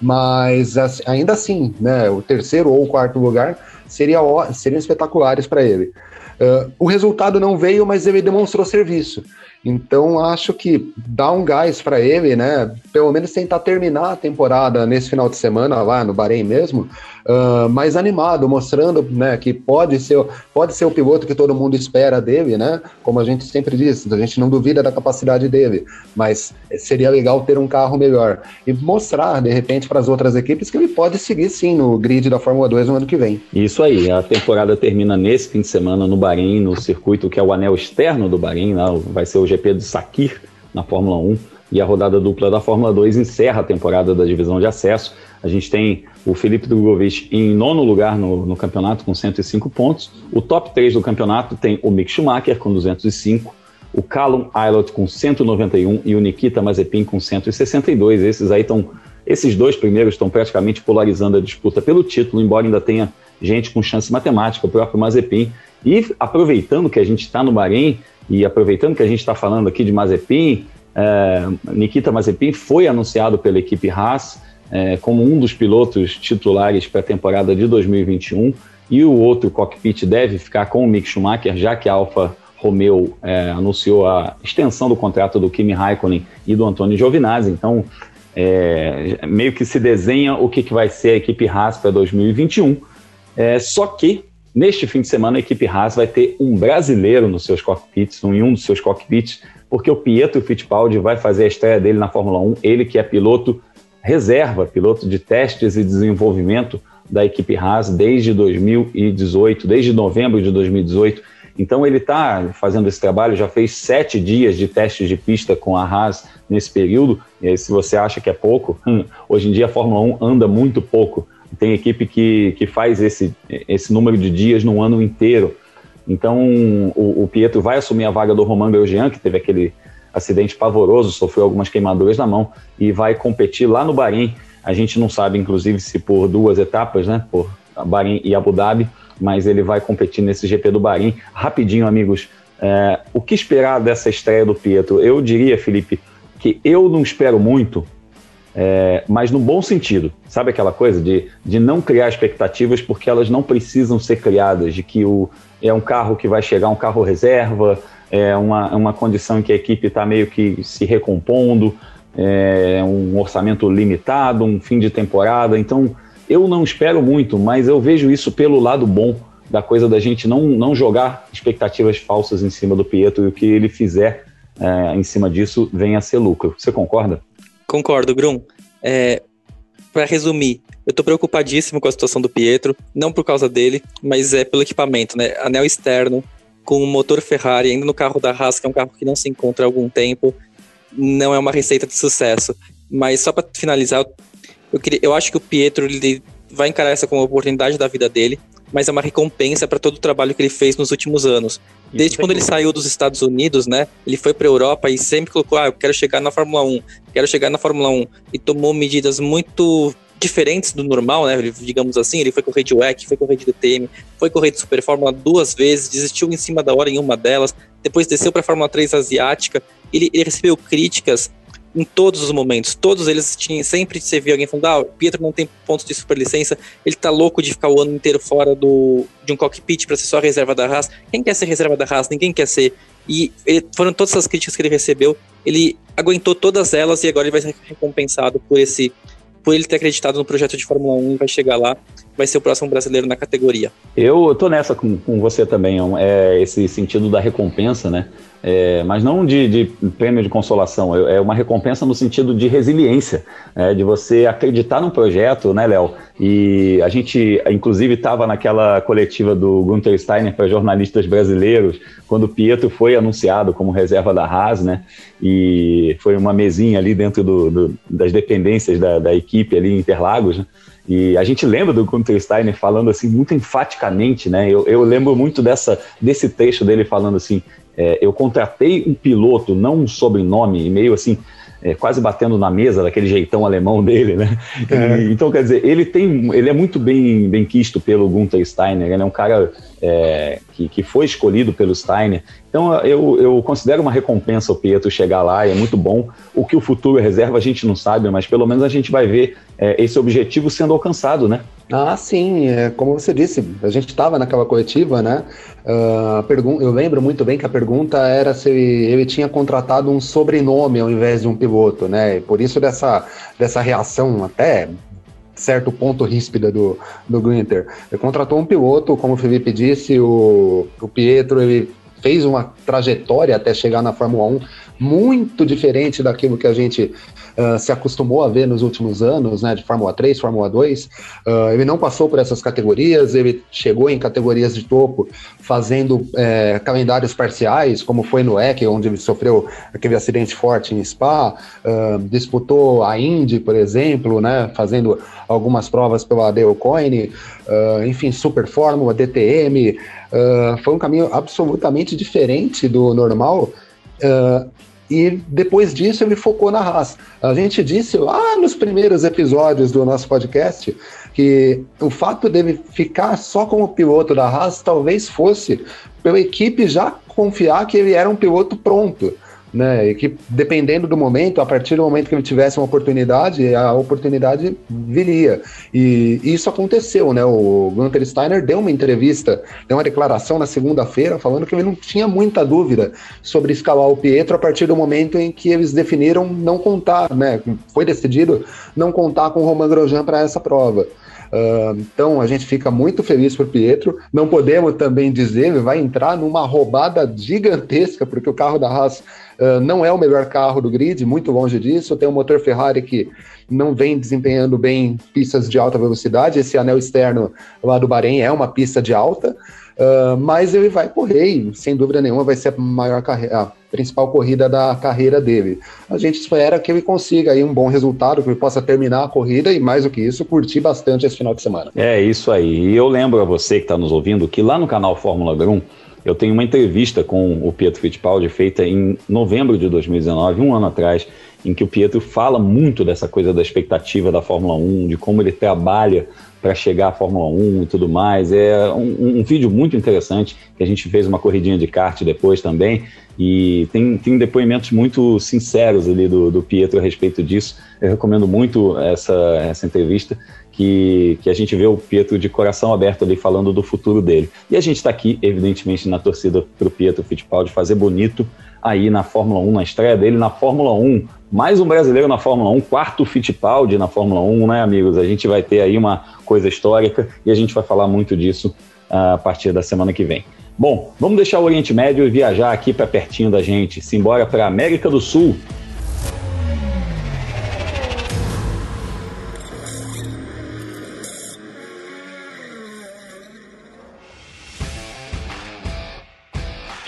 mas ainda assim, né, o terceiro ou o quarto lugar seria, seriam espetaculares para ele. Uh, o resultado não veio, mas ele demonstrou serviço. Então acho que dá um gás para ele, né? Pelo menos tentar terminar a temporada nesse final de semana lá no Bahrein mesmo, uh, mais animado, mostrando né, que pode ser, pode ser o piloto que todo mundo espera dele, né? Como a gente sempre diz, a gente não duvida da capacidade dele, mas seria legal ter um carro melhor e mostrar, de repente, para as outras equipes que ele pode seguir sim no grid da Fórmula 2 no ano que vem. Isso aí, a temporada termina nesse fim de semana no Bahrein, no circuito que é o anel externo do Bahrein, vai ser o GP do Sakir na Fórmula 1 e a rodada dupla da Fórmula 2 encerra a temporada da divisão de acesso. A gente tem o Felipe Drogovic em nono lugar no, no, campeonato com 105 pontos. O top 3 do campeonato tem o Mick Schumacher com 205, o Callum Aylott com 191 e o Nikita Mazepin com 162. Esses aí estão, esses dois primeiros estão praticamente polarizando a disputa pelo título, embora ainda tenha gente com chance matemática, o próprio Mazepin. E aproveitando que a gente está no Bahrein e aproveitando que a gente está falando aqui de Mazepin, é, Nikita Mazepin foi anunciado pela equipe Haas é, como um dos pilotos titulares para a temporada de 2021 e o outro cockpit deve ficar com o Mick Schumacher, já que a Alfa Romeo é, anunciou a extensão do contrato do Kimi Raikkonen e do Antônio Giovinazzi. Então, é, meio que se desenha o que, que vai ser a equipe Haas para 2021. É, só que neste fim de semana a equipe Haas vai ter um brasileiro nos seus cockpits, em um dos seus cockpits, porque o Pietro Fittipaldi vai fazer a estreia dele na Fórmula 1, ele que é piloto reserva, piloto de testes e desenvolvimento da equipe Haas desde 2018, desde novembro de 2018. Então ele está fazendo esse trabalho, já fez sete dias de testes de pista com a Haas nesse período. E aí, se você acha que é pouco, hoje em dia a Fórmula 1 anda muito pouco. Tem equipe que, que faz esse, esse número de dias no ano inteiro. Então, o, o Pietro vai assumir a vaga do Romain Grosjean, que teve aquele acidente pavoroso, sofreu algumas queimaduras na mão e vai competir lá no Bahrein. A gente não sabe, inclusive, se por duas etapas, né, por Bahrein e Abu Dhabi, mas ele vai competir nesse GP do Bahrein. Rapidinho, amigos, é, o que esperar dessa estreia do Pietro? Eu diria, Felipe, que eu não espero muito, é, mas no bom sentido. Sabe aquela coisa de, de não criar expectativas porque elas não precisam ser criadas, de que o, é um carro que vai chegar, um carro reserva, é uma, uma condição em que a equipe está meio que se recompondo, é um orçamento limitado, um fim de temporada. Então, eu não espero muito, mas eu vejo isso pelo lado bom da coisa da gente não, não jogar expectativas falsas em cima do Pietro e o que ele fizer é, em cima disso venha a ser lucro. Você concorda? Concordo, Grum. É, para resumir, eu tô preocupadíssimo com a situação do Pietro, não por causa dele, mas é pelo equipamento, né? Anel externo, com o motor Ferrari, ainda no carro da Haas, que é um carro que não se encontra há algum tempo, não é uma receita de sucesso. Mas só para finalizar, eu, queria, eu acho que o Pietro ele vai encarar essa como oportunidade da vida dele, mas é uma recompensa para todo o trabalho que ele fez nos últimos anos. Desde quando ele saiu dos Estados Unidos, né? Ele foi para a Europa e sempre colocou: ah, eu quero chegar na Fórmula 1, quero chegar na Fórmula 1. E tomou medidas muito diferentes do normal, né? Digamos assim, ele foi correr de WEC, foi correr de DTM, foi correr de Super Fórmula duas vezes, desistiu em cima da hora em uma delas, depois desceu para a Fórmula 3 asiática. Ele, ele recebeu críticas em todos os momentos. Todos eles tinham, sempre você via alguém falando: ah, o Pietro não tem pontos de superlicença, ele tá louco de ficar o ano inteiro fora do, de um cockpit para ser só reserva da Haas. Quem quer ser reserva da Haas? Ninguém quer ser. E ele, foram todas essas críticas que ele recebeu. Ele aguentou todas elas e agora ele vai ser recompensado por esse por ele ter acreditado no projeto de Fórmula 1 e vai chegar lá. Vai ser o próximo brasileiro na categoria. Eu tô nessa com, com você também, é esse sentido da recompensa, né? É, mas não de, de, prêmio de consolação, é, uma recompensa no sentido de resiliência, é, de você acreditar num projeto, né, Léo? E a gente, inclusive, estava naquela coletiva do Gunther Steiner para jornalistas brasileiros, quando o Pietro foi anunciado como reserva da Haas, né? E foi uma mesinha ali dentro do, do, das dependências da, da, equipe ali em Interlagos, né? E a gente lembra do Gunther Steiner falando assim muito enfaticamente, né? Eu, eu lembro muito dessa, desse texto dele falando assim: é, eu contratei um piloto, não um sobrenome, meio assim, é, quase batendo na mesa, daquele jeitão alemão dele, né? É. E, então, quer dizer, ele tem, ele é muito bem, bem quisto pelo Gunther Steiner, ele é um cara é, que, que foi escolhido pelo Steiner. Então eu, eu considero uma recompensa o Pietro chegar lá, é muito bom. O que o futuro reserva a gente não sabe, mas pelo menos a gente vai ver é, esse objetivo sendo alcançado, né? Ah, sim, é, como você disse, a gente estava naquela coletiva, né? Uh, eu lembro muito bem que a pergunta era se ele tinha contratado um sobrenome ao invés de um piloto, né? Por isso dessa, dessa reação até certo ponto ríspida do, do Günther. Ele contratou um piloto, como o Felipe disse, o, o Pietro ele fez uma trajetória até chegar na Fórmula 1 muito diferente daquilo que a gente se acostumou a ver nos últimos anos, né, de Fórmula 3, Fórmula 2. Uh, ele não passou por essas categorias, ele chegou em categorias de topo fazendo é, calendários parciais, como foi no EC, onde ele sofreu aquele acidente forte em Spa, uh, disputou a Indy, por exemplo, né, fazendo algumas provas pela Coyne, enfim, Super Fórmula, DTM, foi um caminho absolutamente diferente do normal, Uh, e depois disso ele focou na raça. A gente disse lá nos primeiros episódios do nosso podcast que o fato dele ficar só como piloto da Haas talvez fosse pela equipe já confiar que ele era um piloto pronto né? E que dependendo do momento, a partir do momento que ele tivesse uma oportunidade, a oportunidade viria. E isso aconteceu, né? O Gunter Steiner deu uma entrevista, deu uma declaração na segunda-feira falando que ele não tinha muita dúvida sobre escalar o Pietro a partir do momento em que eles definiram não contar, né? Foi decidido não contar com o Romain Grosjean para essa prova. Então a gente fica muito feliz por Pietro. Não podemos também dizer, ele vai entrar numa roubada gigantesca, porque o carro da Haas uh, não é o melhor carro do grid, muito longe disso. Tem um motor Ferrari que não vem desempenhando bem pistas de alta velocidade. Esse anel externo lá do Bahrein é uma pista de alta. Uh, mas ele vai correr e, sem dúvida nenhuma, vai ser a maior carreira, principal corrida da carreira dele. A gente espera que ele consiga aí um bom resultado, que ele possa terminar a corrida e, mais do que isso, curtir bastante esse final de semana. É isso aí. E eu lembro a você que está nos ouvindo que lá no canal Fórmula 1 eu tenho uma entrevista com o Pietro Fittipaldi feita em novembro de 2019, um ano atrás, em que o Pietro fala muito dessa coisa da expectativa da Fórmula 1, de como ele trabalha para chegar à Fórmula 1 e tudo mais. É um, um, vídeo muito interessante, que a gente fez uma corridinha de kart depois também, e tem, tem depoimentos muito sinceros ali do, do Pietro a respeito disso. Eu recomendo muito essa, essa entrevista, que, que a gente vê o Pietro de coração aberto ali falando do futuro dele. E a gente está aqui, evidentemente, na torcida para o Pietro Fittipaldi fazer bonito aí na Fórmula 1, na estreia dele na Fórmula 1. Mais um brasileiro na Fórmula 1, quarto Fittipaldi na Fórmula 1, né, amigos? A gente vai ter aí uma coisa histórica e a gente vai falar muito disso uh, a partir da semana que vem. Bom, vamos deixar o Oriente Médio e viajar aqui para pertinho da gente, simbora para América do Sul.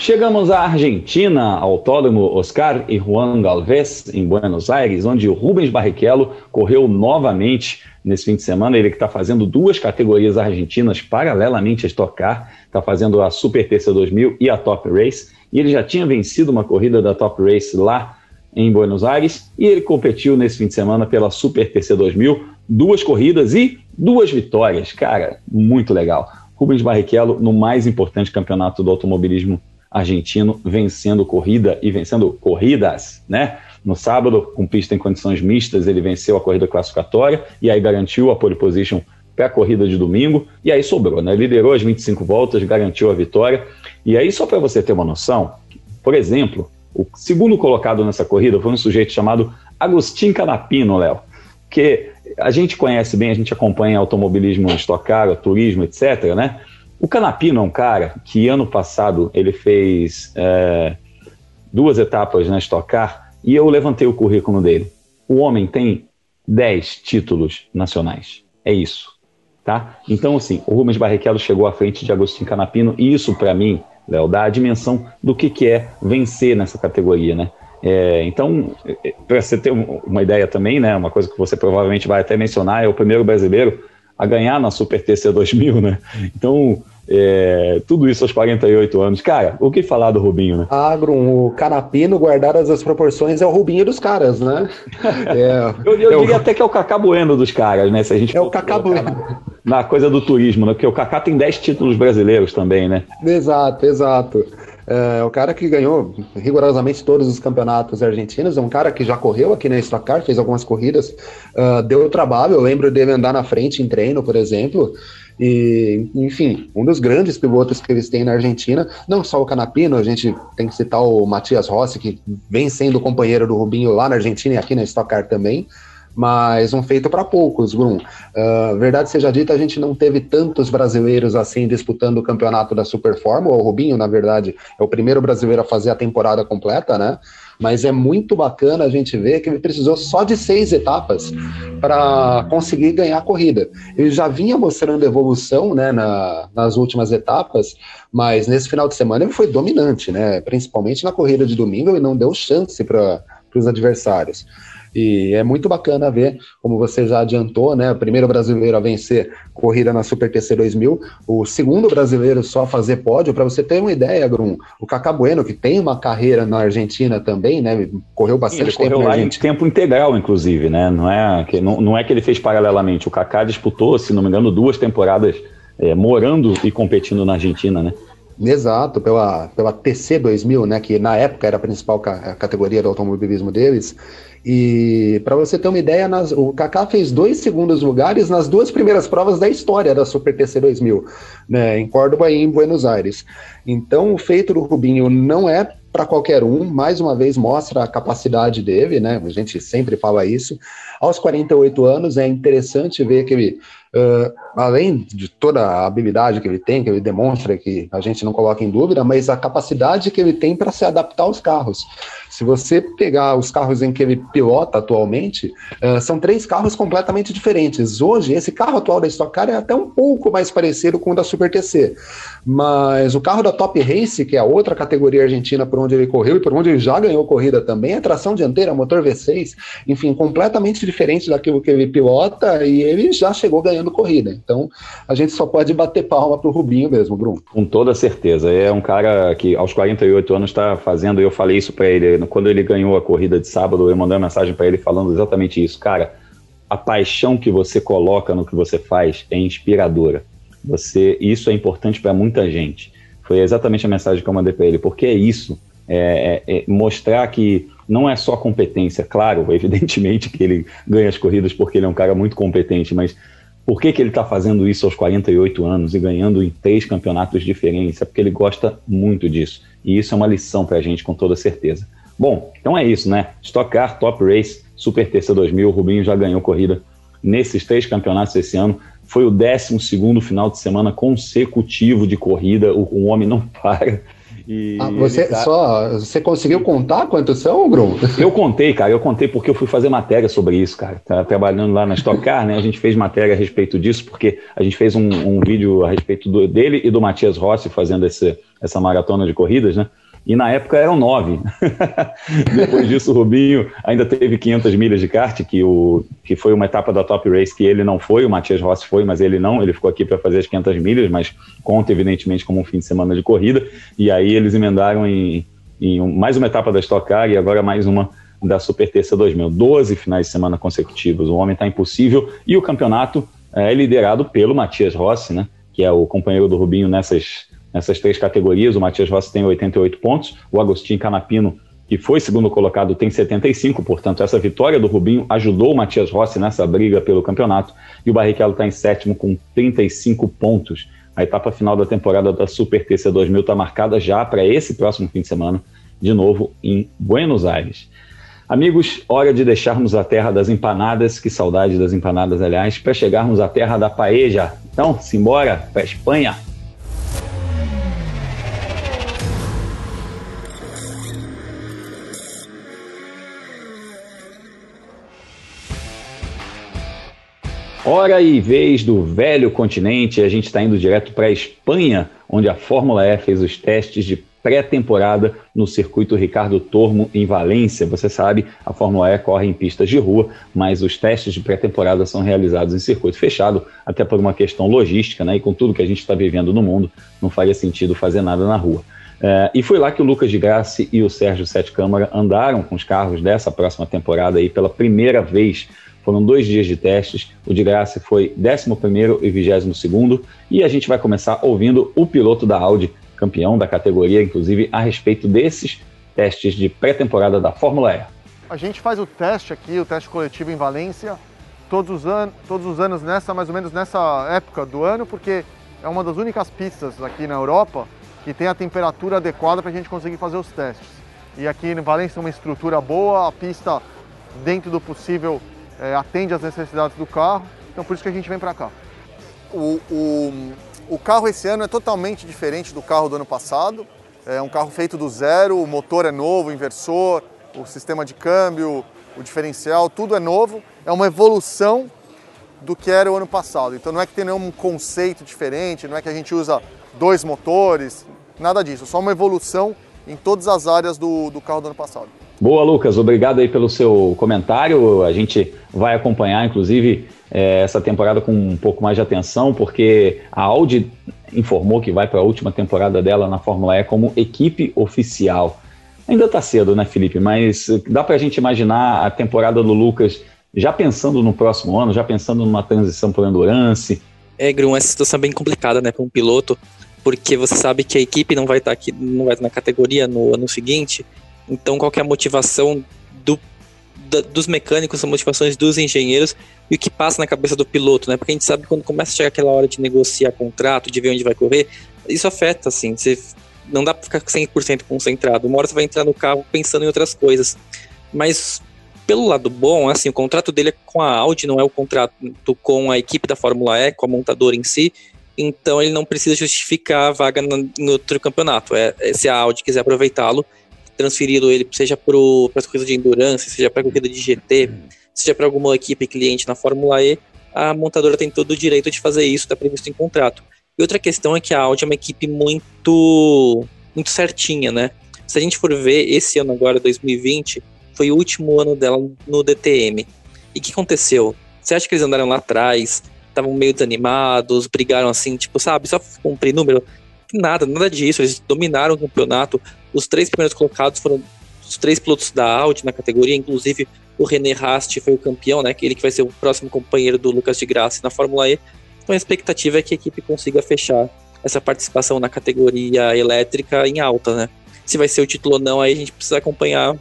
Chegamos à Argentina, Autódromo Oscar e Juan Galvez, em Buenos Aires, onde o Rubens Barrichello correu novamente nesse fim de semana. Ele que está fazendo duas categorias argentinas paralelamente a Stock Car, está fazendo a Super TC 2000 e a Top Race. E ele já tinha vencido uma corrida da Top Race lá em Buenos Aires e ele competiu nesse fim de semana pela Super TC 2000, duas corridas e duas vitórias. Cara, muito legal. Rubens Barrichello no mais importante campeonato do automobilismo argentino vencendo corrida e vencendo corridas, né? No sábado, com pista em condições mistas, ele venceu a corrida classificatória e aí garantiu a pole position para a corrida de domingo e aí sobrou, né? Liderou as 25 voltas, garantiu a vitória. E aí, só para você ter uma noção, por exemplo, o segundo colocado nessa corrida foi um sujeito chamado Agostinho Canapino, Léo, que a gente conhece bem, a gente acompanha automobilismo Stock Car, turismo, etc., né? O Canapino é um cara que ano passado ele fez é, duas etapas na Stock Car e eu levantei o currículo dele. O homem tem 10 títulos nacionais. É isso. Tá? Então, assim, o Rubens Barrichello chegou à frente de Agostinho Canapino e isso, para mim, Léo, dá a dimensão do que, que é vencer nessa categoria, né? É, então, é, para você ter uma ideia também, né, uma coisa que você provavelmente vai até mencionar, é o primeiro brasileiro a ganhar na Super TC 2000, né? Então, é, tudo isso aos 48 anos. Cara, o que falar do Rubinho, né? Agro, o Canapino, guardadas as proporções, é o Rubinho dos caras, né? É, eu, eu é diria o... até que é o Cacá Bueno dos caras, né? Se a gente é o Cacá Bueno. Na coisa do turismo, né? Porque o Cacá tem 10 títulos brasileiros também, né? Exato, exato. É o cara que ganhou rigorosamente todos os campeonatos argentinos, é um cara que já correu aqui na Stock Car, fez algumas corridas, uh, deu trabalho, eu lembro dele andar na frente em treino, por exemplo, e, enfim, um dos grandes pilotos que eles têm na Argentina, não só o Canapino, a gente tem que citar o Matias Rossi, que vem sendo companheiro do Rubinho lá na Argentina e aqui na Stock Car também, mas um feito para poucos, Brum. Uh, verdade seja dita, a gente não teve tantos brasileiros assim disputando o campeonato da Super Fórmula. O Rubinho, na verdade, é o primeiro brasileiro a fazer a temporada completa, né? Mas é muito bacana a gente ver que ele precisou só de seis etapas para conseguir ganhar a corrida. Ele já vinha mostrando evolução né, na, nas últimas etapas, mas nesse final de semana ele foi dominante, né? Principalmente na corrida de domingo, ele não deu chance para os adversários. E é muito bacana ver, como você já adiantou, né? O primeiro brasileiro a vencer corrida na Super TC 2000, o segundo brasileiro só a fazer pódio. Para você ter uma ideia, Grum, o Cacá Bueno, que tem uma carreira na Argentina também, né? Correu bastante ele tempo. Correu lá em tempo integral, inclusive, né? Não é, que, não, não é que ele fez paralelamente. O Cacá disputou, se não me engano, duas temporadas é, morando e competindo na Argentina, né? Exato, pela, pela TC 2000, né, que na época era a principal ca categoria do automobilismo deles. E para você ter uma ideia, nas, o Kaká fez dois segundos lugares nas duas primeiras provas da história da Super TC 2000, né, em Córdoba e em Buenos Aires. Então, o feito do Rubinho não é para qualquer um, mais uma vez mostra a capacidade dele, né? A gente sempre fala isso. Aos 48 anos é interessante ver que ele, uh, além de toda a habilidade que ele tem, que ele demonstra que a gente não coloca em dúvida, mas a capacidade que ele tem para se adaptar aos carros. Se você pegar os carros em que ele pilota atualmente, uh, são três carros completamente diferentes. Hoje, esse carro atual da Stock Car é até um pouco mais parecido com o da Super TC, mas o carro da Top Race, que é a outra categoria argentina por onde ele correu e por onde ele já ganhou corrida também, é tração dianteira, motor V6, enfim, completamente diferente daquilo que ele pilota e ele já chegou ganhando corrida. Então, a gente só pode bater palma pro Rubinho mesmo, Bruno. Com toda certeza. É um cara que aos 48 anos está fazendo, eu falei isso para ele quando ele ganhou a corrida de sábado, eu mandei uma mensagem para ele falando exatamente isso. Cara, a paixão que você coloca no que você faz é inspiradora. Você, isso é importante para muita gente. Foi exatamente a mensagem que eu mandei para ele, porque é isso, é, é, é mostrar que não é só competência, claro, evidentemente que ele ganha as corridas porque ele é um cara muito competente, mas por que, que ele está fazendo isso aos 48 anos e ganhando em três campeonatos diferentes? É porque ele gosta muito disso. E isso é uma lição para a gente, com toda certeza. Bom, então é isso, né? Stock Car, Top Race, Super TC 2000, o Rubinho já ganhou corrida nesses três campeonatos esse ano. Foi o 12 final de semana consecutivo de corrida, o, o homem não para. Ah, você tá... só você conseguiu contar quantos são, Grum? Eu contei, cara, eu contei porque eu fui fazer matéria sobre isso, cara. Tá trabalhando lá na Stock Car, né? A gente fez matéria a respeito disso, porque a gente fez um, um vídeo a respeito do, dele e do Matias Rossi fazendo esse, essa maratona de corridas, né? E na época eram nove. Depois disso, o Rubinho ainda teve 500 milhas de kart, que, o, que foi uma etapa da Top Race que ele não foi, o Matias Rossi foi, mas ele não, ele ficou aqui para fazer as 500 milhas, mas conta evidentemente como um fim de semana de corrida, e aí eles emendaram em, em mais uma etapa da Stock Car e agora mais uma da Super Terça 2000. 12 finais de semana consecutivos, o homem está impossível, e o campeonato é liderado pelo Matias Rossi, né, que é o companheiro do Rubinho nessas nessas três categorias. O Matias Rossi tem 88 pontos, o Agostinho Canapino, que foi segundo colocado, tem 75, portanto, essa vitória do Rubinho ajudou o Matias Rossi nessa briga pelo campeonato, e o Barrichello está em sétimo com 35 pontos. A etapa final da temporada da Super TC 2000 está marcada já para esse próximo fim de semana, de novo em Buenos Aires. Amigos, hora de deixarmos a terra das empanadas, que saudade das empanadas, aliás, para chegarmos à terra da paeja. Então, simbora para Espanha. Hora e vez do velho continente, a gente está indo direto para a Espanha, onde a Fórmula E fez os testes de pré-temporada no circuito Ricardo Tormo em Valência. Você sabe, a Fórmula E corre em pistas de rua, mas os testes de pré-temporada são realizados em circuito fechado, até por uma questão logística, né? E com tudo que a gente está vivendo no mundo, não faria sentido fazer nada na rua. É, e foi lá que o Lucas de Graça e o Sérgio Sete Câmara andaram com os carros dessa próxima temporada aí pela primeira vez. Foram dois dias de testes. O de Graça foi 11 e 22, e a gente vai começar ouvindo o piloto da Audi, campeão da categoria, inclusive, a respeito desses testes de pré-temporada da Fórmula E. A gente faz o teste aqui, o teste coletivo em Valência, todos os, an todos os anos nessa, mais ou menos nessa época do ano, porque é uma das únicas pistas aqui na Europa que tem a temperatura adequada para a gente conseguir fazer os testes. E aqui em Valência uma estrutura boa, a pista, dentro do possível, é, atende às necessidades do carro, então por isso que a gente vem para cá. O, o, o carro esse ano é totalmente diferente do carro do ano passado. É um carro feito do zero, o motor é novo, o inversor, o sistema de câmbio, o diferencial, tudo é novo. É uma evolução do que era o ano passado. Então não é que tem nenhum conceito diferente, não é que a gente usa dois motores, nada disso. Só uma evolução em todas as áreas do, do carro do ano passado. Boa, Lucas. Obrigado aí pelo seu comentário. A gente vai acompanhar, inclusive, é, essa temporada com um pouco mais de atenção, porque a Audi informou que vai para a última temporada dela na Fórmula E como equipe oficial. Ainda está cedo, né, Felipe? Mas dá para a gente imaginar a temporada do Lucas já pensando no próximo ano, já pensando numa transição para o Endurance. É, Grum, essa situação é bem complicada, né, para um piloto, porque você sabe que a equipe não vai estar tá aqui, não vai estar na categoria no ano seguinte, então, qual é a motivação do, da, dos mecânicos, as motivações dos engenheiros e o que passa na cabeça do piloto, né? Porque a gente sabe que quando começa a chegar aquela hora de negociar contrato, de ver onde vai correr, isso afeta, assim. Você não dá para ficar 100% concentrado. Uma hora você vai entrar no carro pensando em outras coisas. Mas pelo lado bom, assim, o contrato dele é com a Audi, não é o contrato com a equipe da Fórmula E, com a montadora em si. Então ele não precisa justificar a vaga no, em outro campeonato. É, se a Audi quiser aproveitá-lo, transferido ele, seja para as corridas de endurance, seja para corrida de GT, seja para alguma equipe cliente na Fórmula E, a montadora tem todo o direito de fazer isso, está previsto em contrato. E outra questão é que a Audi é uma equipe muito, muito certinha, né? Se a gente for ver, esse ano agora, 2020, foi o último ano dela no DTM. E o que aconteceu? Você acha que eles andaram lá atrás, estavam meio desanimados, brigaram assim, tipo, sabe, só cumprir número? Nada, nada disso. Eles dominaram o campeonato. Os três primeiros colocados foram os três pilotos da Audi na categoria, inclusive o René Rast foi o campeão, né? Ele que vai ser o próximo companheiro do Lucas de Graça na Fórmula E. Então a expectativa é que a equipe consiga fechar essa participação na categoria elétrica em alta, né? Se vai ser o título ou não, aí a gente precisa acompanhar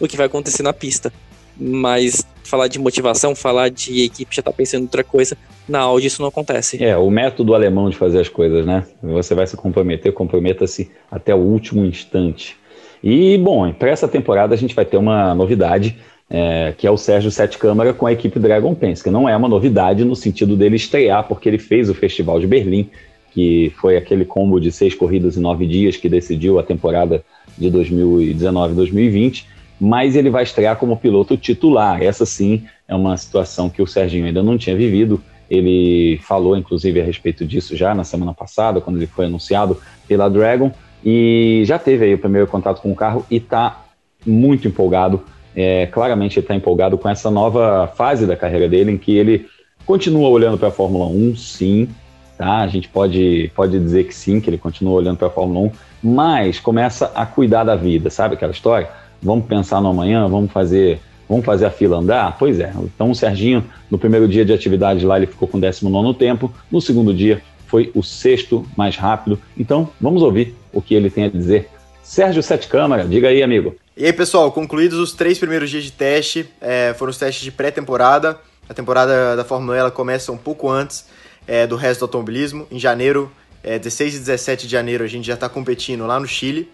o que vai acontecer na pista. Mas falar de motivação, falar de equipe já tá pensando em outra coisa, na Audi isso não acontece. É, o método alemão de fazer as coisas, né? Você vai se comprometer, comprometa-se até o último instante. E, bom, para essa temporada a gente vai ter uma novidade, é, que é o Sérgio Sete Câmara com a equipe Dragon Pens, que não é uma novidade no sentido dele estrear, porque ele fez o Festival de Berlim, que foi aquele combo de seis corridas em nove dias que decidiu a temporada de 2019-2020, mas ele vai estrear como piloto titular. Essa sim é uma situação que o Serginho ainda não tinha vivido. Ele falou, inclusive, a respeito disso já na semana passada, quando ele foi anunciado pela Dragon, e já teve aí o primeiro contato com o carro e está muito empolgado. É, claramente está empolgado com essa nova fase da carreira dele, em que ele continua olhando para a Fórmula 1, sim, tá? A gente pode, pode dizer que sim, que ele continua olhando para a Fórmula 1, mas começa a cuidar da vida, sabe aquela história? Vamos pensar no amanhã, vamos fazer Vamos fazer a fila andar? Pois é. Então o Serginho, no primeiro dia de atividade lá, ele ficou com 19 tempo. No segundo dia, foi o sexto mais rápido. Então, vamos ouvir o que ele tem a dizer. Sérgio Sete Câmara, diga aí, amigo. E aí, pessoal, concluídos os três primeiros dias de teste, é, foram os testes de pré-temporada. A temporada da Fórmula E ela começa um pouco antes é, do resto do automobilismo. Em janeiro, é, 16 e 17 de janeiro, a gente já está competindo lá no Chile,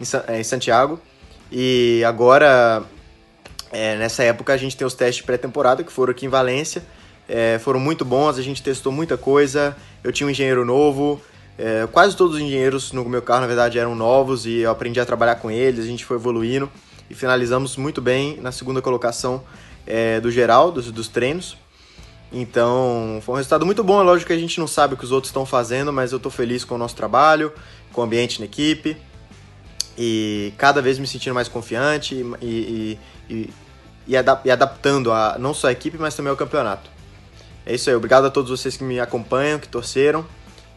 em, é, em Santiago. E agora, É, nessa época a gente tem os testes pré-temporada que foram aqui em Valência, é, foram muito bons, a gente testou muita coisa. Eu tinha um engenheiro novo, é, quase todos os engenheiros no meu carro, na verdade, eram novos e eu aprendi a trabalhar com eles, a gente foi evoluindo e finalizamos muito bem na segunda colocação é, do geral, dos, dos treinos. Então, foi um resultado muito bom. É lógico que a gente não sabe o que os outros estão fazendo, mas eu estou feliz com o nosso trabalho, com o ambiente na equipe e cada vez me sentindo mais confiante e, e, e, adap e adaptando a não só a equipe, mas também ao campeonato. É isso aí. Obrigado a todos vocês que me acompanham, que torceram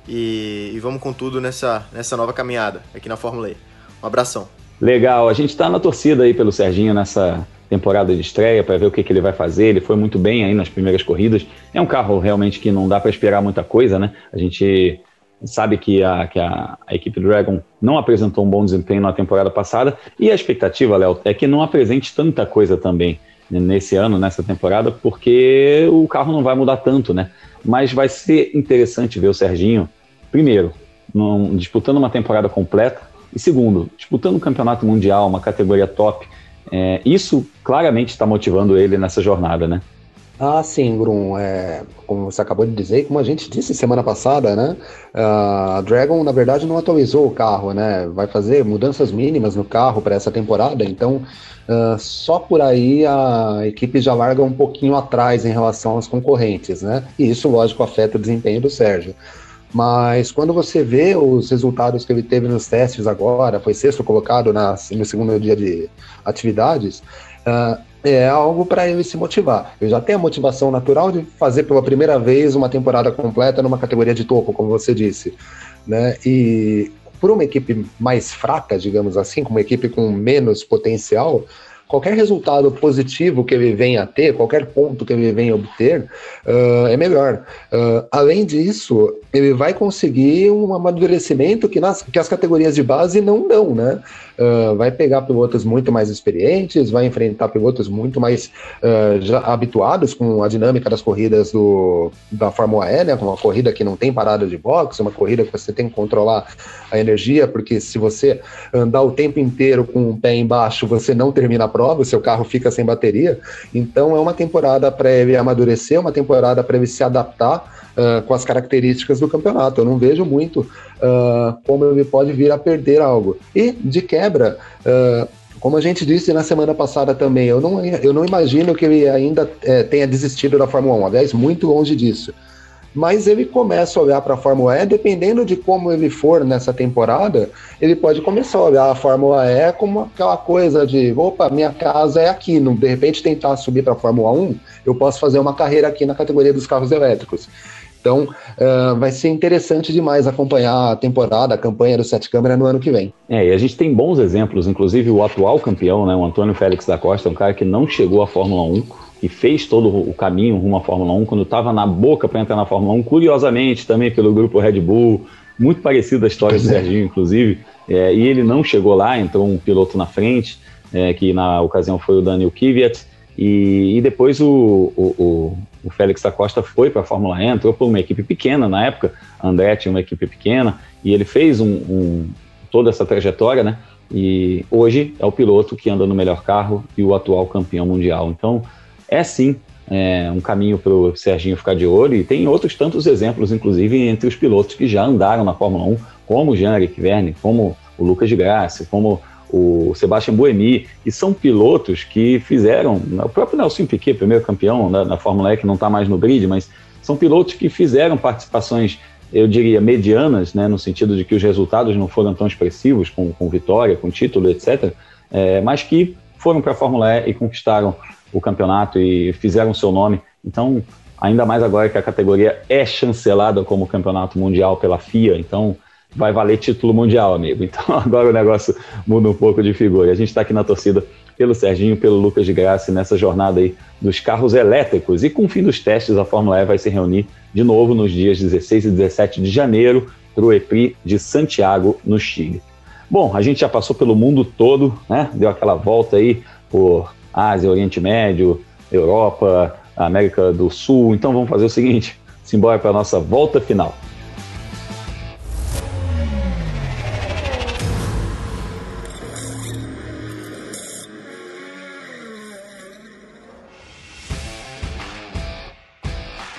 e, e vamos com tudo nessa, nessa nova caminhada aqui na Fórmula E. Um abração. Legal. A gente está na torcida aí pelo Serginho nessa temporada de estreia para ver o que, que, ele vai fazer. Ele foi muito bem aí nas primeiras corridas. É um carro realmente que não dá para esperar muita coisa, né? A gente sabe que, a, que a, a, equipe Dragon não apresentou um bom desempenho na temporada passada e a expectativa, Léo, é que não apresente tanta coisa também nesse ano, nessa temporada, porque o carro não vai mudar tanto, né? Mas vai ser interessante ver o Serginho, primeiro, num, disputando uma temporada completa, e segundo, disputando um campeonato mundial, uma categoria top. É, isso claramente está motivando ele nessa jornada, né? Ah, sim, Grum. É, como você acabou de dizer, como a gente disse semana passada, né? A Dragon, na verdade, não atualizou o carro, né? Vai fazer mudanças mínimas no carro para essa temporada, então uh, só por aí a equipe já larga um pouquinho atrás em relação às concorrentes, né? E isso, lógico, afeta o desempenho do Sérgio. Mas quando você vê os resultados que ele teve nos testes agora, foi sexto colocado na, no segundo dia de atividades, uh, é algo para ele se motivar. Eu já tenho a motivação natural de fazer pela primeira vez uma temporada completa numa categoria de topo, como você disse. Né? E por uma equipe mais fraca, digamos assim, com uma equipe com menos potencial, qualquer resultado positivo que ele venha a ter, qualquer ponto que ele venha a obter, uh, é melhor. Uh, além disso, ele vai conseguir um amadurecimento que, nas, que as categorias de base não dão, né? Uh, vai pegar pilotos muito mais experientes, vai enfrentar pilotos muito mais uh, já habituados com a dinâmica das corridas do, da Fórmula E, né? Uma corrida que não tem parada de boxe, uma corrida que você tem que controlar a energia, porque se você andar o tempo inteiro com o pé embaixo, você não termina a prova, o seu carro fica sem bateria. Então é uma temporada para ele amadurecer, uma temporada para ele se adaptar uh, com as características do campeonato. Eu não vejo muito uh, como ele pode vir a perder algo. E, de quebra, uh, como a gente disse na semana passada também, eu não, eu não imagino que ele ainda é, tenha desistido da Fórmula 1, aliás, muito longe disso. Mas ele começa a olhar para a Fórmula E, dependendo de como ele for nessa temporada, ele pode começar a olhar a Fórmula E como aquela coisa de: opa, minha casa é aqui, não, de repente tentar subir para a Fórmula 1, eu posso fazer uma carreira aqui na categoria dos carros elétricos. Então, uh, vai ser interessante demais acompanhar a temporada, a campanha do Sete Câmara no ano que vem. É, e a gente tem bons exemplos, inclusive o atual campeão, né, o Antônio Félix da Costa, um cara que não chegou à Fórmula 1 e fez todo o caminho rumo à Fórmula 1 quando estava na boca para entrar na Fórmula 1, curiosamente também pelo grupo Red Bull, muito parecido a história do Serginho, inclusive, é, e ele não chegou lá, entrou um piloto na frente, é, que na ocasião foi o Daniel Kvyat, e, e depois o, o, o Félix da Costa foi para a Fórmula E, entrou por uma equipe pequena na época, André tinha uma equipe pequena, e ele fez um, um, toda essa trajetória, né? E hoje é o piloto que anda no melhor carro e o atual campeão mundial. Então, é sim é, um caminho para o Serginho ficar de olho, e tem outros tantos exemplos, inclusive entre os pilotos que já andaram na Fórmula 1, como o Jean-Eric Verne, como o Lucas de Graça, como o Sebastian Buemi, que são pilotos que fizeram, o próprio Nelson Piquet, primeiro campeão da, da Fórmula E, que não está mais no grid, mas são pilotos que fizeram participações, eu diria, medianas, né, no sentido de que os resultados não foram tão expressivos, com, com vitória, com título, etc., é, mas que foram para a Fórmula E e conquistaram o campeonato e fizeram seu nome. Então, ainda mais agora que a categoria é chancelada como campeonato mundial pela FIA, então vai valer título mundial, amigo. Então agora o negócio muda um pouco de figura. A gente está aqui na torcida pelo Serginho, pelo Lucas de Graça nessa jornada aí dos carros elétricos. E com o fim dos testes, a Fórmula E vai se reunir de novo nos dias 16 e 17 de janeiro para o EPRI de Santiago, no Chile. Bom, a gente já passou pelo mundo todo, né? Deu aquela volta aí por Ásia, Oriente Médio, Europa, América do Sul. Então vamos fazer o seguinte: simbora para a nossa volta final.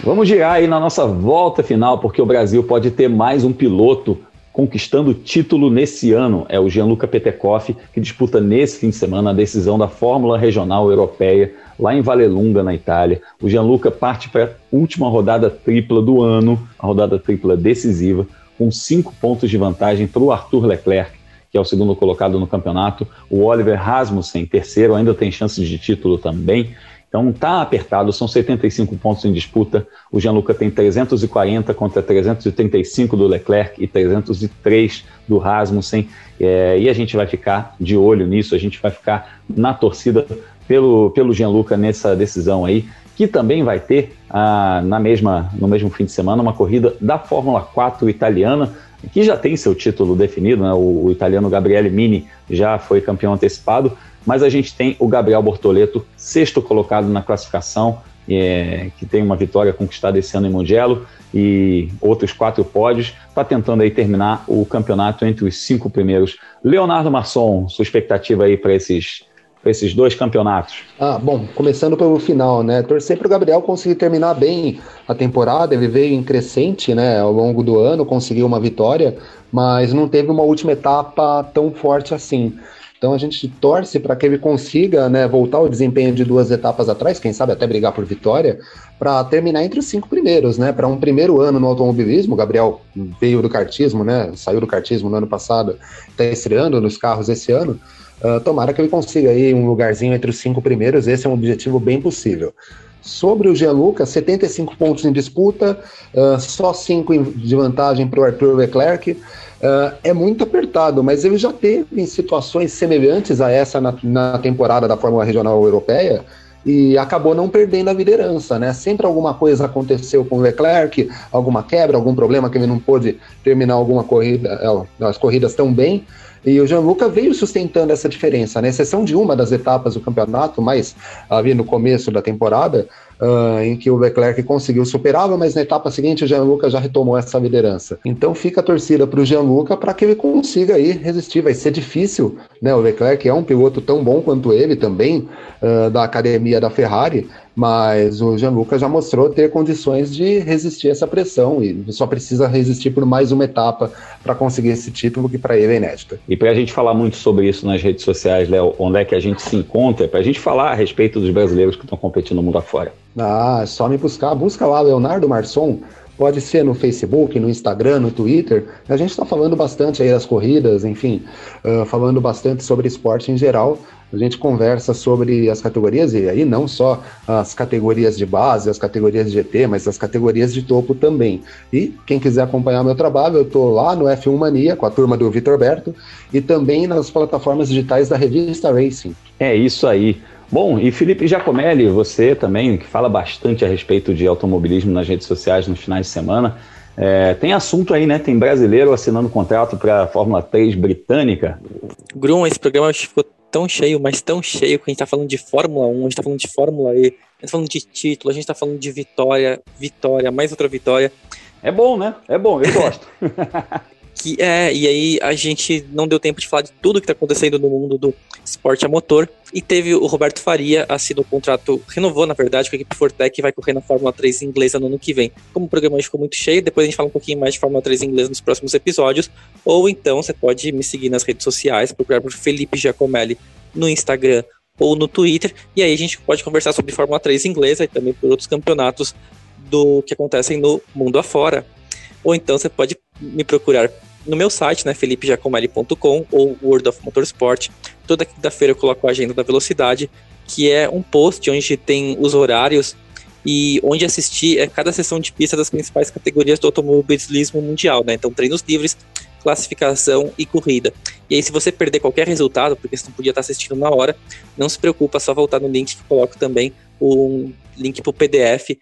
Vamos girar aí na nossa volta final, porque o Brasil pode ter mais um piloto conquistando título nesse ano. É o Gianluca Petekoff, que disputa nesse fim de semana a decisão da Fórmula Regional Europeia, lá em Valelunga, na Itália. O Gianluca parte para a última rodada tripla do ano, a rodada tripla decisiva, com cinco pontos de vantagem para o Arthur Leclerc, que é o segundo colocado no campeonato. O Oliver Rasmussen, terceiro, ainda tem chances de título também. Então tá apertado, são 75 pontos em disputa. O Gianluca tem 340 contra 335 do Leclerc e 303 do Rasmussen. É, e a gente vai ficar de olho nisso, a gente vai ficar na torcida pelo, pelo Gianluca nessa decisão aí, que também vai ter ah, na mesma, no mesmo fim de semana uma corrida da Fórmula 4 italiana, que já tem seu título definido, né? o, o italiano Gabriele Mini já foi campeão antecipado, mas a gente tem o Gabriel Bortoleto, sexto colocado na classificação, é, que tem uma vitória conquistada esse ano em Mugello e outros quatro pódios, está tentando aí terminar o campeonato entre os cinco primeiros. Leonardo Masson, sua expectativa aí para esses esses dois campeonatos? Ah, bom, começando pelo final, né? Torcer para o Gabriel conseguir terminar bem a temporada. Ele veio em crescente, né? Ao longo do ano, conseguiu uma vitória, mas não teve uma última etapa tão forte assim. Então a gente torce para que ele consiga né, voltar ao desempenho de duas etapas atrás, quem sabe até brigar por vitória, para terminar entre os cinco primeiros, né? Para um primeiro ano no automobilismo, o Gabriel veio do kartismo, né? Saiu do kartismo no ano passado, está estreando nos carros esse ano. Uh, tomara que ele consiga aí um lugarzinho entre os cinco primeiros, esse é um objetivo bem possível. Sobre o Gianluca, 75 pontos em disputa, uh, só 5 de vantagem para o Arthur Leclerc. Uh, é muito apertado, mas ele já teve em situações semelhantes a essa na, na, temporada da Fórmula Regional Europeia e acabou não perdendo a liderança, né? Sempre alguma coisa aconteceu com o Leclerc, alguma quebra, algum problema que ele não pôde terminar alguma corrida, é, as corridas tão bem. E o Gianluca veio sustentando essa diferença, na exceção de uma das etapas do campeonato, mas ali no começo da temporada, uh, em que o Leclerc conseguiu superá-lo, mas na etapa seguinte o Gianluca já retomou essa liderança. Então fica a torcida para o Gianluca para que ele consiga aí resistir. Vai ser difícil, né? O Leclerc é um piloto tão bom quanto ele também, uh, da academia da Ferrari, mas o Gianluca já mostrou ter condições de resistir a essa pressão e só precisa resistir por mais uma etapa para conseguir esse título que para ele é inédito. E para a gente falar muito sobre isso nas redes sociais, Léo, onde é que a gente se encontra, para a gente falar a respeito dos brasileiros que estão competindo no mundo afora. Ah, é só me buscar, busca lá Leonardo Marçom, pode ser no Facebook, no Instagram, no Twitter. A gente está falando bastante aí das corridas, enfim, uh, falando bastante sobre esporte em geral. A gente conversa sobre as categorias, e aí não só as categorias de base, as categorias de GP, mas as categorias de topo também. E quem quiser acompanhar meu trabalho, eu estou lá no F1 Mania com a turma do Vitor Berto e também nas plataformas digitais da revista Racing. É isso aí. Bom, e Felipe Giacomelli, você também, que fala bastante a respeito de automobilismo nas redes sociais nos finais de semana, é, tem assunto aí, né? Tem brasileiro assinando contrato para a Fórmula 3 britânica. Grum, esse programa ficou tão cheio, mas tão cheio que a gente tá falando de Fórmula 1, a gente tá falando de Fórmula E, a gente tá falando de título, a gente tá falando de vitória, vitória, mais outra vitória. É bom, né? É bom, eu gosto. que é, e aí a gente não deu tempo de falar de tudo que tá acontecendo no mundo do esporte a motor. E teve o Roberto Faria, assinou o contrato, renovou, na verdade, com a equipe Fortec e vai correr na Fórmula 3 inglesa no ano que vem. Como o programa ficou muito cheio, depois a gente fala um pouquinho mais de Fórmula 3 inglesa nos próximos episódios. Ou então você pode me seguir nas redes sociais, procurar por Felipe Giacomelli no Instagram ou no Twitter. E aí a gente pode conversar sobre Fórmula 3 inglesa e também por outros campeonatos do que acontecem no mundo afora. Ou então você pode me procurar no meu site, né, felipejacomelli.com ou World of Motorsport. Toda quinta-feira eu coloco a agenda da velocidade, que é um post onde tem os horários e onde assistir é cada sessão de pista das principais categorias do automobilismo mundial, né? Então, treinos livres, classificação e corrida. E aí, se você perder qualquer resultado, porque você não podia estar assistindo na hora, não se preocupa, é só voltar no link que coloco também um link para o PDF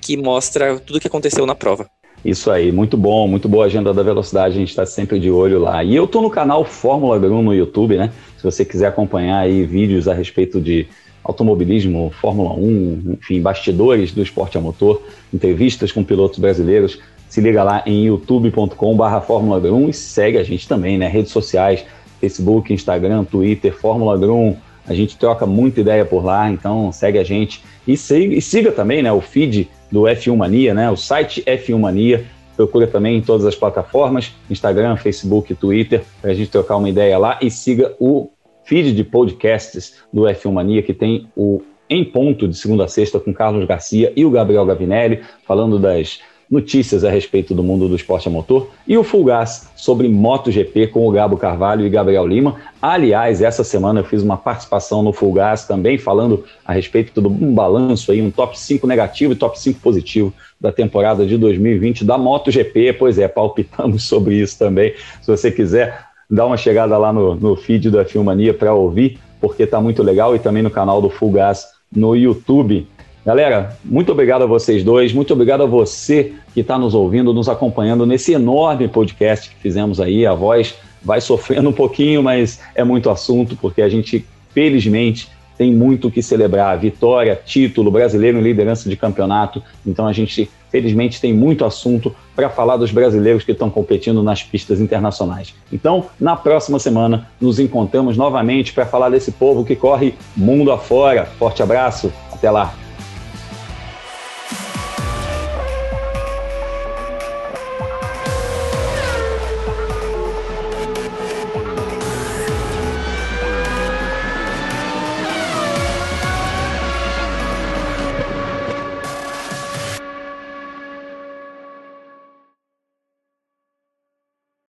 que mostra tudo o que aconteceu na prova. Isso aí, muito bom, muito boa agenda da velocidade, a gente está sempre de olho lá. E eu tô no canal Fórmula Grum no YouTube, né? Se você quiser acompanhar aí vídeos a respeito de automobilismo, Fórmula 1, enfim, bastidores do esporte a motor, entrevistas com pilotos brasileiros, se liga lá em youtube.com/barra Fórmula Grum e segue a gente também, né? Redes sociais, Facebook, Instagram, Twitter, Fórmula Grum. A gente troca muita ideia por lá, então segue a gente e siga, e siga também, né? O feed do F1 Mania, né? O site F1 Mania. Procura também em todas as plataformas, Instagram, Facebook, Twitter, para a gente trocar uma ideia lá e siga o feed de podcasts do F1 Mania, que tem o Em Ponto de segunda a sexta com Carlos Garcia e o Gabriel Gavinelli, falando das notícias a respeito do mundo do esporte a motor, e o Full Gas sobre MotoGP com o Gabo Carvalho e Gabriel Lima. Aliás, essa semana eu fiz uma participação no Full Gas também falando a respeito de um balanço aí, um top 5 negativo e top 5 positivo da temporada de 2020 da MotoGP. Pois é, palpitamos sobre isso também. Se você quiser, dá uma chegada lá no, no feed da Filmania para ouvir, porque está muito legal, e também no canal do Full Gas no YouTube. Galera, muito obrigado a vocês dois, muito obrigado a você que está nos ouvindo, nos acompanhando nesse enorme podcast que fizemos aí. A voz vai sofrendo um pouquinho, mas é muito assunto, porque a gente, felizmente, tem muito o que celebrar. Vitória, título, brasileiro em liderança de campeonato. Então a gente, felizmente, tem muito assunto para falar dos brasileiros que estão competindo nas pistas internacionais. Então, na próxima semana, nos encontramos novamente para falar desse povo que corre mundo afora. Forte abraço, até lá!